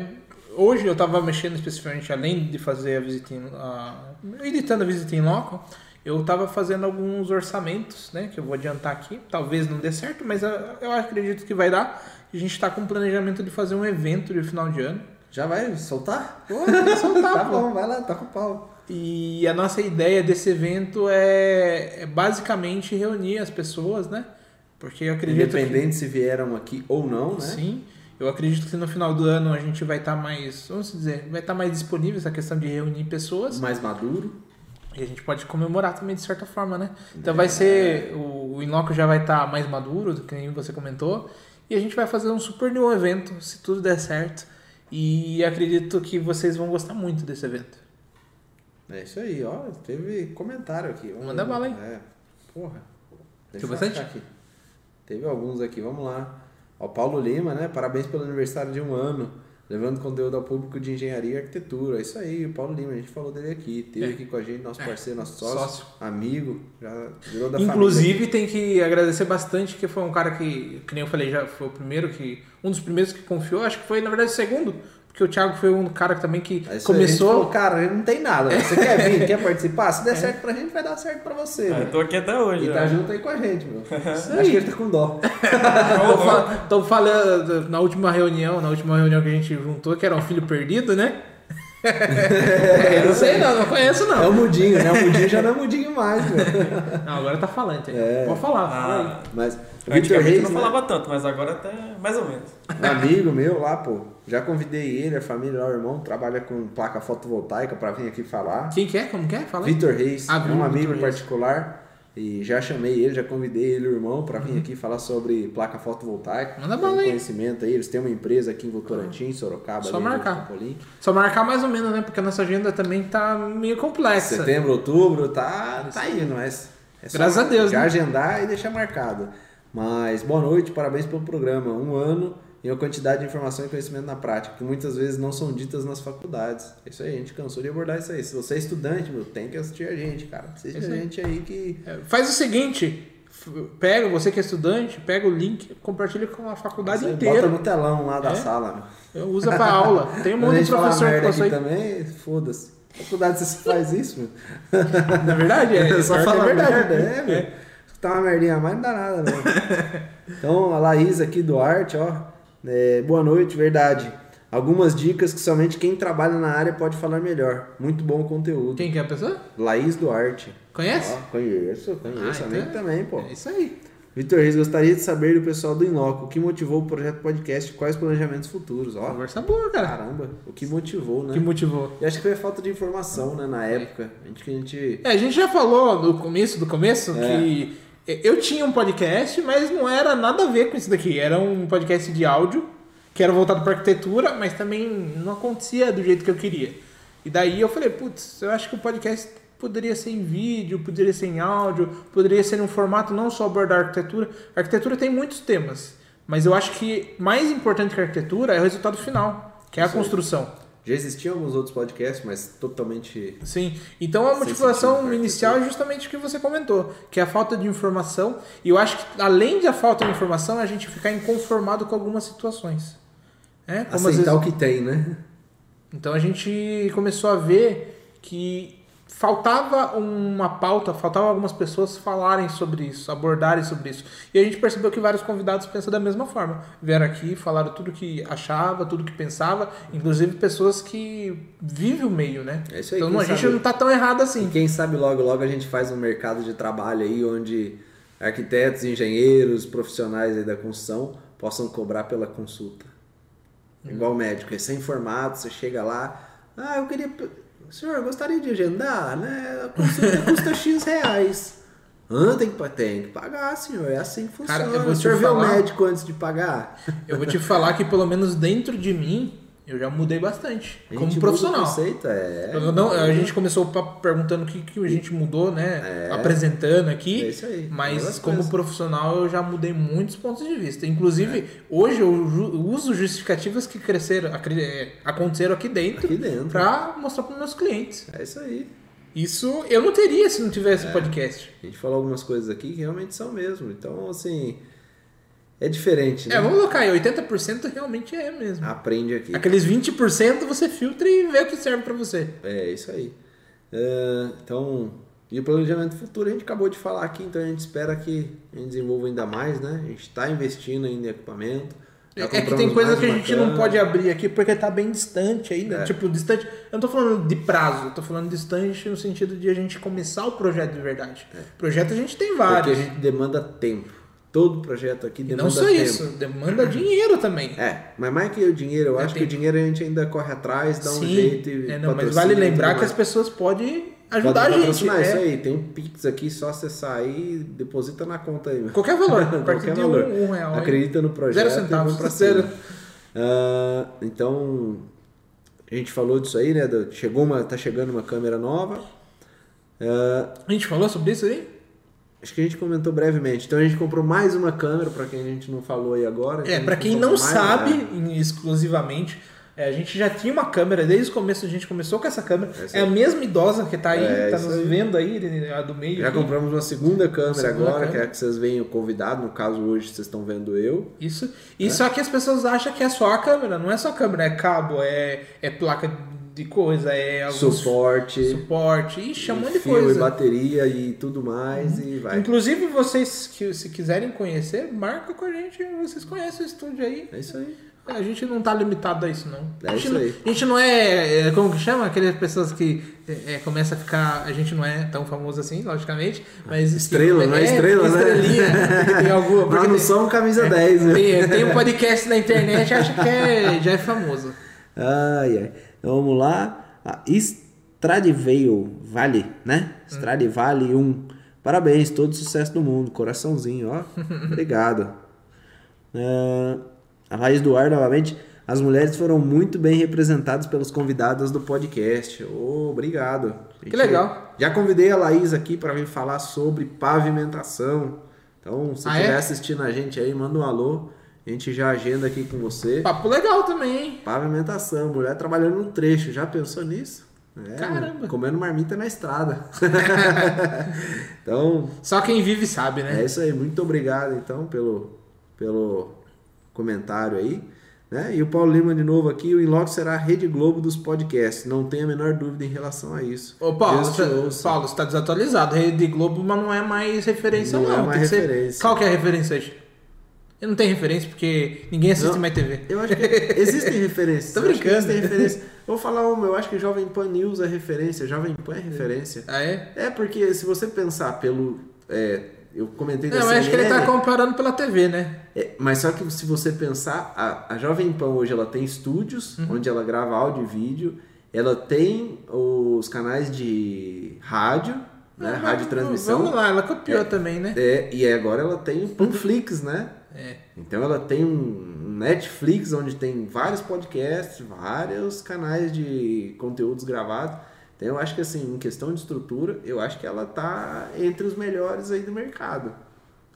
hoje eu tava mexendo especificamente, além de fazer a visita em, a, editando a visita em loco, eu tava fazendo alguns orçamentos, né, que eu vou adiantar aqui. Talvez não dê certo, mas eu, acredito que vai dar. A gente tá com planejamento de fazer um evento de final de ano. Já vai soltar? Pô, vou soltar, tá bom, vai lá, tá com o pau. E a nossa ideia desse evento é, é basicamente reunir as pessoas, né? Porque eu acredito que... Independente se vieram aqui ou não, né? Sim. Eu acredito que no final do ano a gente vai estar mais, vamos dizer, vai estar mais disponível essa questão de reunir pessoas. Mais maduro. E a gente pode comemorar também de certa forma, né? Então vai ser. O, o Inloco já vai estar mais maduro, do que nem você comentou. E a gente vai fazer um super new evento, se tudo der certo. E acredito que vocês vão gostar muito desse evento. É isso aí, ó. Teve comentário aqui. Vamos Manda ver. bala aí. É. Porra. Tem eu bastante? aqui. Teve alguns aqui, vamos lá. Ó, Paulo Lima, né? Parabéns pelo aniversário de um ano. Levando conteúdo ao público de engenharia e arquitetura. É isso aí, o Paulo Lima, a gente falou dele aqui. Teve É. aqui com a gente, nosso É. parceiro, nosso sócio, Sócio. amigo. Já virou da família. Inclusive, tem que agradecer bastante que foi um cara que, que nem eu falei, já foi o primeiro que. Um dos primeiros que confiou, acho que foi, na verdade, o segundo. Porque o Thiago foi um cara também que Aí isso aí, a gente começou. falou, cara, não tem nada. Você quer vir, quer participar? Se der certo pra gente, vai dar certo pra você. Ah, meu. eu tô aqui até hoje. E ó. tá junto aí com a gente, meu. Acho aí. que ele tá com dó. Tô, fa- tô falando na última reunião, na última reunião que a gente juntou, que era um filho perdido, né? eu não sei não, não conheço É não. o mudinho, né? O mudinho já não é mudinho mais, meu. Não, agora tá falante. aí. É. Pode falar. Ah, Mas o Vitor antigamente Reis, eu não né? falava tanto, mas agora até mais ou menos. Um amigo meu lá, pô. Já convidei ele, a família lá, o irmão, trabalha com placa fotovoltaica pra vir aqui falar. Quem que é? Como que é? Fala aí. Vitor Reis, Ah, é um amigo Reis. particular. E já chamei ele, já convidei ele, o irmão, pra Uhum. vir aqui falar sobre placa fotovoltaica. Manda bala aí. conhecimento aí. Eles têm uma empresa aqui em Votorantim, em Sorocaba. Só ali, marcar. Só marcar mais ou menos, né? Porque a nossa agenda também tá meio complexa. Setembro, outubro, tá, tá indo, mas. é só Graças a Deus, Já né? agendar e deixar marcado. Mas boa noite, parabéns pelo programa. Um ano e uma quantidade de informação e conhecimento na prática, que muitas vezes não são ditas nas faculdades. É isso aí, a gente cansou de abordar isso aí. Se você é estudante, meu, tem que assistir a gente, cara. Assiste Isso a aí. gente aí que. É, Faz o seguinte, pega, você que é estudante, pega o link, compartilha com a faculdade Você inteira. Bota no telão lá da É? sala. meu. Usa pra aula. Tem um monte de professor que passou aí. também, foda-se. Faculdade você faz isso, meu. Na verdade, é. só pior que fala é verdade. merda, é, meu. Tá uma merdinha a mais, não dá nada, não. então, a Laís aqui do Arte, ó. É, boa noite, verdade. Algumas dicas que somente quem trabalha na área pode falar melhor. Muito bom o conteúdo. Quem que é a pessoa? Laís Duarte. Conhece? Ó, conheço, conheço. Ah, então- também, pô. É isso aí. Vitor Reis, gostaria de saber do pessoal do Inloco o que motivou o projeto podcast e quais planejamentos futuros. Ó, Conversa boa, cara. caramba, o que motivou, né? Que motivou. E acho que foi a falta de informação, né, na época. A gente, que a gente... É, a gente já falou no começo do começo É. que eu tinha um podcast, mas não era nada a ver com isso daqui. Era um podcast de áudio, que era voltado para arquitetura, mas também não acontecia do jeito que eu queria. E daí eu falei, putz, eu acho que o podcast poderia ser em vídeo, poderia ser em áudio, poderia ser em um formato não só abordar arquitetura. A arquitetura tem muitos temas, mas eu acho que mais importante que a arquitetura é o resultado final, que é a construção. Já existiam alguns outros podcasts, mas totalmente. Sim. Então a motivação sentido, inicial é justamente o que você comentou, que é a falta de informação. E eu acho que além da falta de informação, a gente ficar inconformado com algumas situações. É? Como Aceitar vezes- o que tem, né? Então a gente começou a ver que faltava uma pauta, faltava algumas pessoas falarem sobre isso, abordarem sobre isso. E a gente percebeu que vários convidados pensam da mesma forma. Vieram aqui, falaram tudo que achava, tudo que pensava, inclusive pessoas que vivem o meio, né? É isso aí, Então a gente sabe- não tá tão errado E assim. quem sabe logo, logo a gente faz um mercado de trabalho aí onde arquitetos, engenheiros, profissionais aí da construção possam cobrar pela consulta. Igual médico, recém-formado, você chega lá, ah, eu queria. Senhor, gostaria de agendar, né? A consulta custa X reais. Tem que, tem que pagar, senhor. É assim que funciona. Cara, eu vou o senhor vê o médico antes de pagar? Eu vou te falar que pelo menos dentro de mim, eu já mudei bastante. A como profissional. conceito, é. Não- a gente começou perguntando o que, que a gente mudou, né? É. Apresentando aqui. É isso aí. Mas como coisas. profissional eu já mudei muitos pontos de vista. Inclusive, hoje eu uso justificativas que cresceram, é, aconteceram aqui dentro, Aqui dentro. pra mostrar para meus clientes. É isso aí. Isso eu não teria se não tivesse É. podcast. A gente falou algumas coisas aqui que realmente são mesmo. Então, assim, é diferente, né? É, vamos colocar aí, 80% realmente é mesmo. Aprende aqui. Aqueles 20% você filtra e vê o que serve pra você. É, isso aí. É, então, e o planejamento futuro a gente acabou de falar aqui, então a gente espera que a gente desenvolva ainda mais, né? A gente está investindo ainda em equipamento. Já É que compramos tem coisa que a gente não câmera. pode abrir aqui porque tá bem distante ainda. É. Tipo, distante. Eu não tô falando de prazo, eu tô falando distante no sentido de a gente começar o projeto de verdade. Projeto a gente tem Porque a vários. gente demanda tempo. Todo projeto aqui demanda não só tempo. isso, demanda dinheiro também. É, mas mais que o dinheiro, eu É acho que tempo. o dinheiro a gente ainda corre atrás, dá um Sim. jeito e É, não, mas vale lembrar que as pessoas podem Pode ajudar a gente. patrocinar isso é. aí, tem um Pix aqui, só acessar aí deposita na conta aí. Qualquer valor, Qualquer valor. Um, um real. Acredita no projeto Zero pra centavos. cima. Zero. Ah, então, a gente falou disso aí, né? Chegou uma, tá chegando uma câmera nova. Ah, A gente falou sobre isso aí? Acho que a gente comentou brevemente. Então a gente comprou mais uma câmera, para quem a gente não falou aí agora. Então, É, a gente pra quem não mais, sabe né? exclusivamente, é, a gente já tinha uma câmera, desde o começo a gente começou com essa câmera. Essa É a mesma idosa que tá aí, É, tá nos aí. vendo aí, a do meio. Já aqui. compramos uma segunda câmera Segunda agora, câmera. que é a que vocês veem o convidado. No caso, hoje vocês estão vendo eu. Isso. E só que as pessoas acham que é só a câmera, não é só a câmera, é cabo, é, é placa de coisa, é alguns Suporte. suporte, é um monte de e coisa. Uhum. bateria e tudo mais e vai. Inclusive, vocês que se quiserem conhecer, marca com a gente, vocês conhecem o estúdio aí. É isso aí. A gente não tá limitado a isso, não. É a, gente isso não aí. a gente não é, é, Como que chama? Aquelas pessoas que é, é, começa a ficar. A gente não é tão famoso assim, logicamente. Mas Estrela, não é estrela, né? estrelinha, alguma. Nós não somos camisa 10, né? tem, tem um podcast na internet e acha que já é famoso. Ai, ai. Então vamos lá. A Stradivale Vale, né? Stradivale 1. Parabéns, todo sucesso do mundo. Coraçãozinho, ó. Obrigado. Ah, a Laís Duarte, novamente. As mulheres foram muito bem representadas pelos convidados do podcast. Ô, obrigado. Gente- legal. Já convidei a Laís aqui para vir falar sobre pavimentação. Então, se Ah, estiver é? assistindo a gente aí, manda um alô. A gente já agenda aqui com você. Papo legal também, hein? Pavimentação, mulher trabalhando no trecho, já pensou nisso? É, Caramba. Comendo marmita na estrada. então, Só quem vive sabe, né? é isso aí. Muito obrigado, então, pelo, pelo comentário aí. Né? E o Paulo Lima de novo aqui, o Inlock será a Rede Globo dos podcasts. Não tenho a menor dúvida em relação a isso. Ô, Paulo, você, ouça. Paulo, você tá desatualizado. Rede Globo, mas não é mais referência, Não não. é mais Tem que ser- referência. Qual que é a referência hoje? Eu não tenho referência porque ninguém assiste Não. mais TV. Eu acho que existem referências. Tô brincando. Existem referências. Vou falar uma, eu acho que Jovem Pan News é referência. Jovem Pan é referência. Ah, é? É porque se você pensar pelo. é, eu comentei Não, eu acho que ele tá comparando pela TV, né? é, mas só que se você pensar, a, a Jovem Pan hoje ela tem estúdios Uhum. onde ela grava áudio e vídeo, ela tem os canais de rádio, né? Ah, rádio transmissão. Vamos lá, ela copiou É. também, né? É, e agora ela tem o Panflix, né? É. Então ela tem um Netflix onde tem vários podcasts, vários canais de conteúdos gravados. Então eu acho que assim, em questão de estrutura, eu acho que ela tá entre os melhores aí do mercado.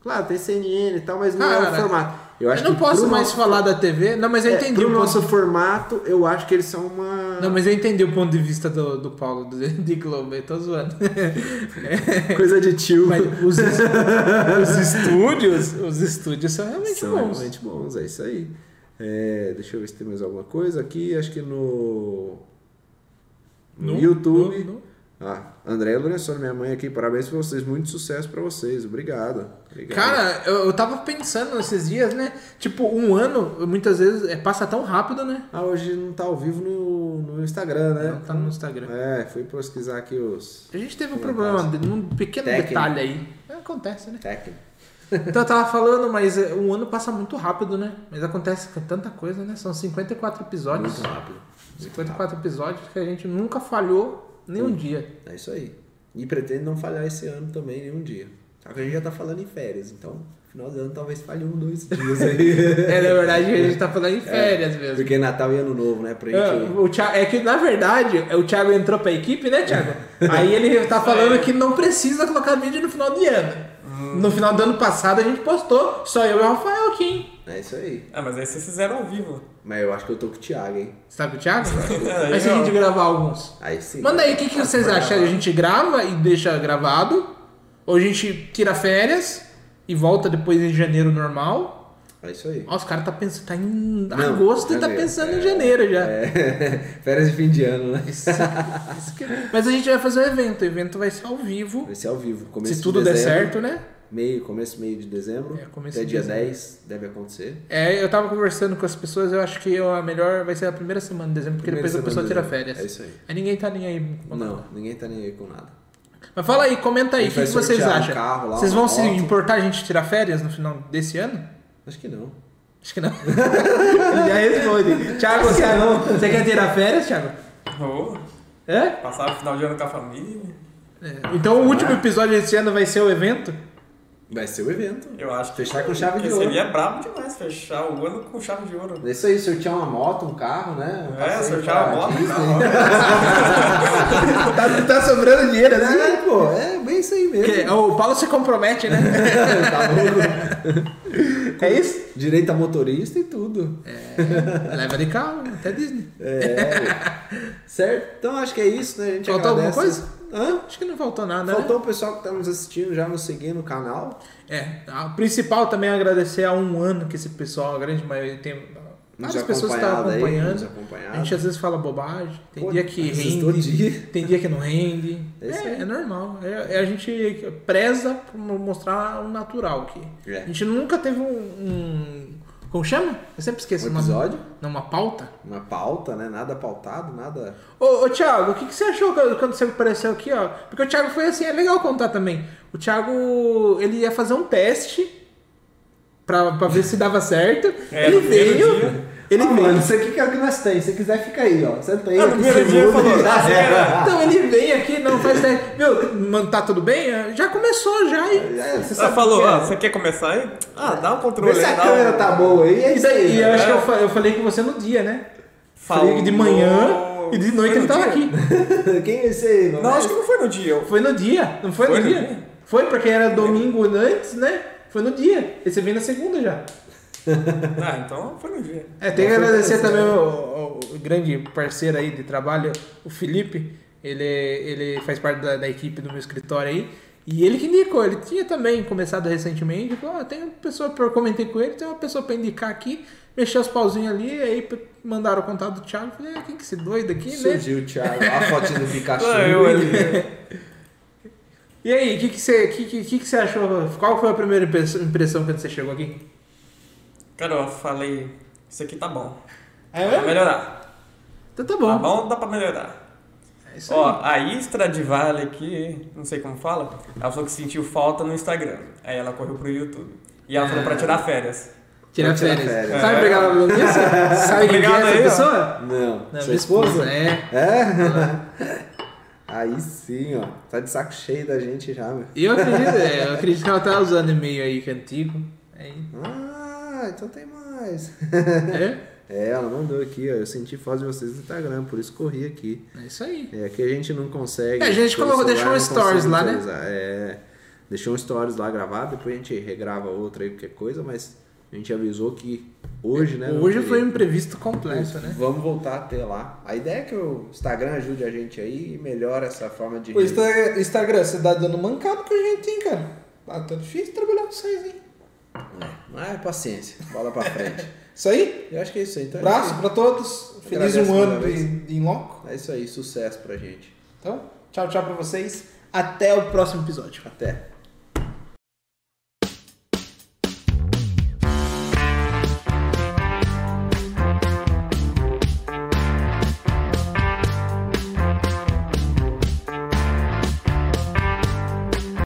Claro, tem CNN e tal, mas não é Cara. o formato. Eu acho eu não posso mais nosso- falar da TV. Não, mas eu É, entendi pro o ponto. nosso formato, eu acho que eles são uma Não, mas eu entendi o ponto de vista do, do Paulo, do, de Globo, eu tô zoando. coisa de tio. Mas os, os estúdios, os estúdios são realmente são bons. realmente bons, é isso aí. É, deixa eu ver se tem mais alguma coisa aqui. Acho que no, no, YouTube. no- no- Ah, André Lorenzoni, minha mãe aqui, parabéns pra vocês, muito sucesso pra vocês, obrigado. obrigado. Cara, eu, eu tava pensando esses dias, né? Tipo, um ano, muitas vezes, é, passa tão rápido, né? Ah, hoje não tá ao vivo no, no Instagram, né? Não, tá no Instagram. É, fui pesquisar aqui os A gente teve um problema, um pequeno Técnico. detalhe aí. Acontece, né? técnicos. Então eu tava falando, mas é, um ano passa muito rápido, né? Mas acontece com tanta coisa, né? São 54 episódios. Muito rápido. 54 episódios que a gente nunca falhou nenhum dia. É isso aí. E pretende não falhar esse ano também, nenhum dia. Só que a gente já tá falando em férias, então final do ano talvez falhe um, dois dias aí. É, na verdade, a gente tá falando em férias mesmo. Porque Natal e Ano Novo, né? Pra É, gente. o Thiago- é que, na verdade, o Thiago entrou pra equipe, né, Thiago? Aí ele tá falando que não precisa colocar vídeo no final de ano. No final do ano passado a gente postou, só eu e o Rafael aqui, hein? É isso aí. Ah, mas aí vocês fizeram ao vivo. Mas eu acho que eu tô com o Thiago, hein? Você tá com o Thiago? É, Mas se a gente gravar alguns. Aí sim. Manda aí o que, que vocês acham. A gente grava e deixa gravado? Ou a gente tira férias e volta depois em janeiro normal? É isso aí. Ó, os caras tá pensando, tá em Não, agosto e tá janeiro. pensando É, em janeiro já. É. Férias de fim de ano, né? Isso- isso que- Mas a gente vai fazer o evento. O evento vai ser ao vivo. Vai ser ao vivo. Começo Se de tudo der dezembro, certo, né? Meio, começo, meio de dezembro. É, começo até de dia dezembro. 10 deve acontecer. É, eu tava conversando com as pessoas, eu acho que a melhor vai ser a primeira semana de dezembro, porque Primeira depois a pessoa tira de dezembro. férias. É isso aí. Aí ninguém tá nem aí. com Não, nada. ninguém tá nem aí com nada. Mas fala aí, comenta aí, o que, que vocês um acham? carro lá, vocês vão se moto. importar a gente tirar férias no final desse ano? Acho que não. Acho que não. Ele já responde. Thiago, você, você quer tirar férias, Thiago? Vou É? passar o final de ano com a família. É. Então o último episódio desse ano vai ser o evento? Vai ser o evento. Eu acho que Fechar com chave de ouro. seria brabo demais fechar o ano com chave de ouro. É isso aí, sortear uma moto, um carro, né? Um É, sortear pra a moto. Disney. Tá, tá sobrando dinheiro, né? É, pô, é bem isso aí mesmo. Que- o Paulo se compromete, né? tá louco. É isso? Direito a motorista e tudo. É, leva de carro até Disney. É. certo? Então acho que é isso, né? A gente Faltou alguma coisa? Hã? Acho que não faltou nada, né? Faltou o pessoal que tá nos assistindo já nos seguindo no canal. É, a principal também é agradecer a um ano que esse pessoal, a grande maioria, tem várias pessoas que estão aí, acompanhando. acompanhado. A gente às vezes fala bobagem, tem Pô, dia que rende, dia. tem dia que não rende. É É, aí. é normal. É, é a gente preza por mostrar o natural aqui. É. A gente nunca teve um, um- Como chama? Eu sempre esqueço Um nome. episódio, Não, uma pauta. uma pauta, né? Nada pautado, nada. Ô, ô Thiago, o que, que você achou quando você apareceu aqui, ó? Porque o Thiago foi assim, é legal contar também. O Thiago, ele ia fazer um teste pra, pra ver se dava certo. É, ele veio. dia. Ele Ah, mano, isso aqui que é o que nós temos. Se quiser, fica aí, ó. Senta aí. Ah, no aqui, primeiro você dia falou, "Ah, era." Então ele vem aqui, não faz teste. Viu, mano, tá tudo bem? Já começou já. E, É, você sabe falou, que é. ah, você quer começar aí? Ah, dá um controle Vê se a câmera um... tá boa aí. É e isso daí, aí. e eu acho que eu, fa- eu falei com você no dia, né? Falei que de manhã e de noite Foi ele no tava dia? aqui. Quem é esse aí? Não, acho que não foi no dia. Foi no dia, não foi, Foi no no dia? dia? Foi, porque era domingo antes, né? Foi no dia. Esse vem na segunda já. Ah, então foi no dia. É, tem que agradecer também o, grande parceiro aí de trabalho, o Felipe. Ele, ele faz parte da, da equipe do meu escritório aí. E ele que indicou, ele tinha também começado recentemente. Falou, ah, tem uma pessoa, eu comentei com ele, tem uma pessoa pra indicar aqui. Mexeu os pauzinhos ali, aí mandaram o contato do Thiago. Falei, ah, quem que esse doido aqui, né? Surgiu o Thiago. A fotinha do Pikachu. Eu ali. E aí, o que, que, você, que, que, que, que você achou? Qual foi a primeira impressão impressão quando você chegou aqui? Cara, eu falei, isso aqui tá bom. É Dá pra melhorar. Então tá Tá bom. bom, dá pra melhorar. É isso aí. Ó, a Istra de Vale aqui, não sei como fala, ela falou que sentiu falta no Instagram. Aí ela correu pro YouTube. E ela falou pra tirar férias. Tirar férias. férias. Sabe pegar ela nisso? Sabe quem que é Obrigado essa aí, ó. pessoa? Não. Não, minha esposa? É. É? Aí sim, ó. Tá de saco cheio da gente já, meu. Eu acredito, é, eu acredito que ela tá usando e-mail aí que é antigo. Aí, Ah, então tem mais. é, É, ela mandou aqui, ó. Eu senti foto de vocês no Instagram, por isso corri aqui. é isso aí. É que a gente não consegue. É, a gente colocou- deixou um stories lá, né? É. Deixou um stories lá gravado, depois a gente regrava outro aí, qualquer coisa, mas A gente avisou que hoje, né? Hoje foi um imprevisto completo, né? Vamos voltar a ter lá. A ideia é que o Instagram ajude a gente aí e melhore essa forma de. O Insta- Instagram, você tá dando mancado com a gente, hein, cara? Ah, tá difícil trabalhar com vocês, hein? É, mas paciência, bola pra frente. Isso aí? Eu acho que é isso aí. Então, Abraço acho pra todos. Feliz um ano Inloco. que É isso aí, sucesso pra gente. Então, tchau, tchau pra vocês. Até o próximo episódio. Até.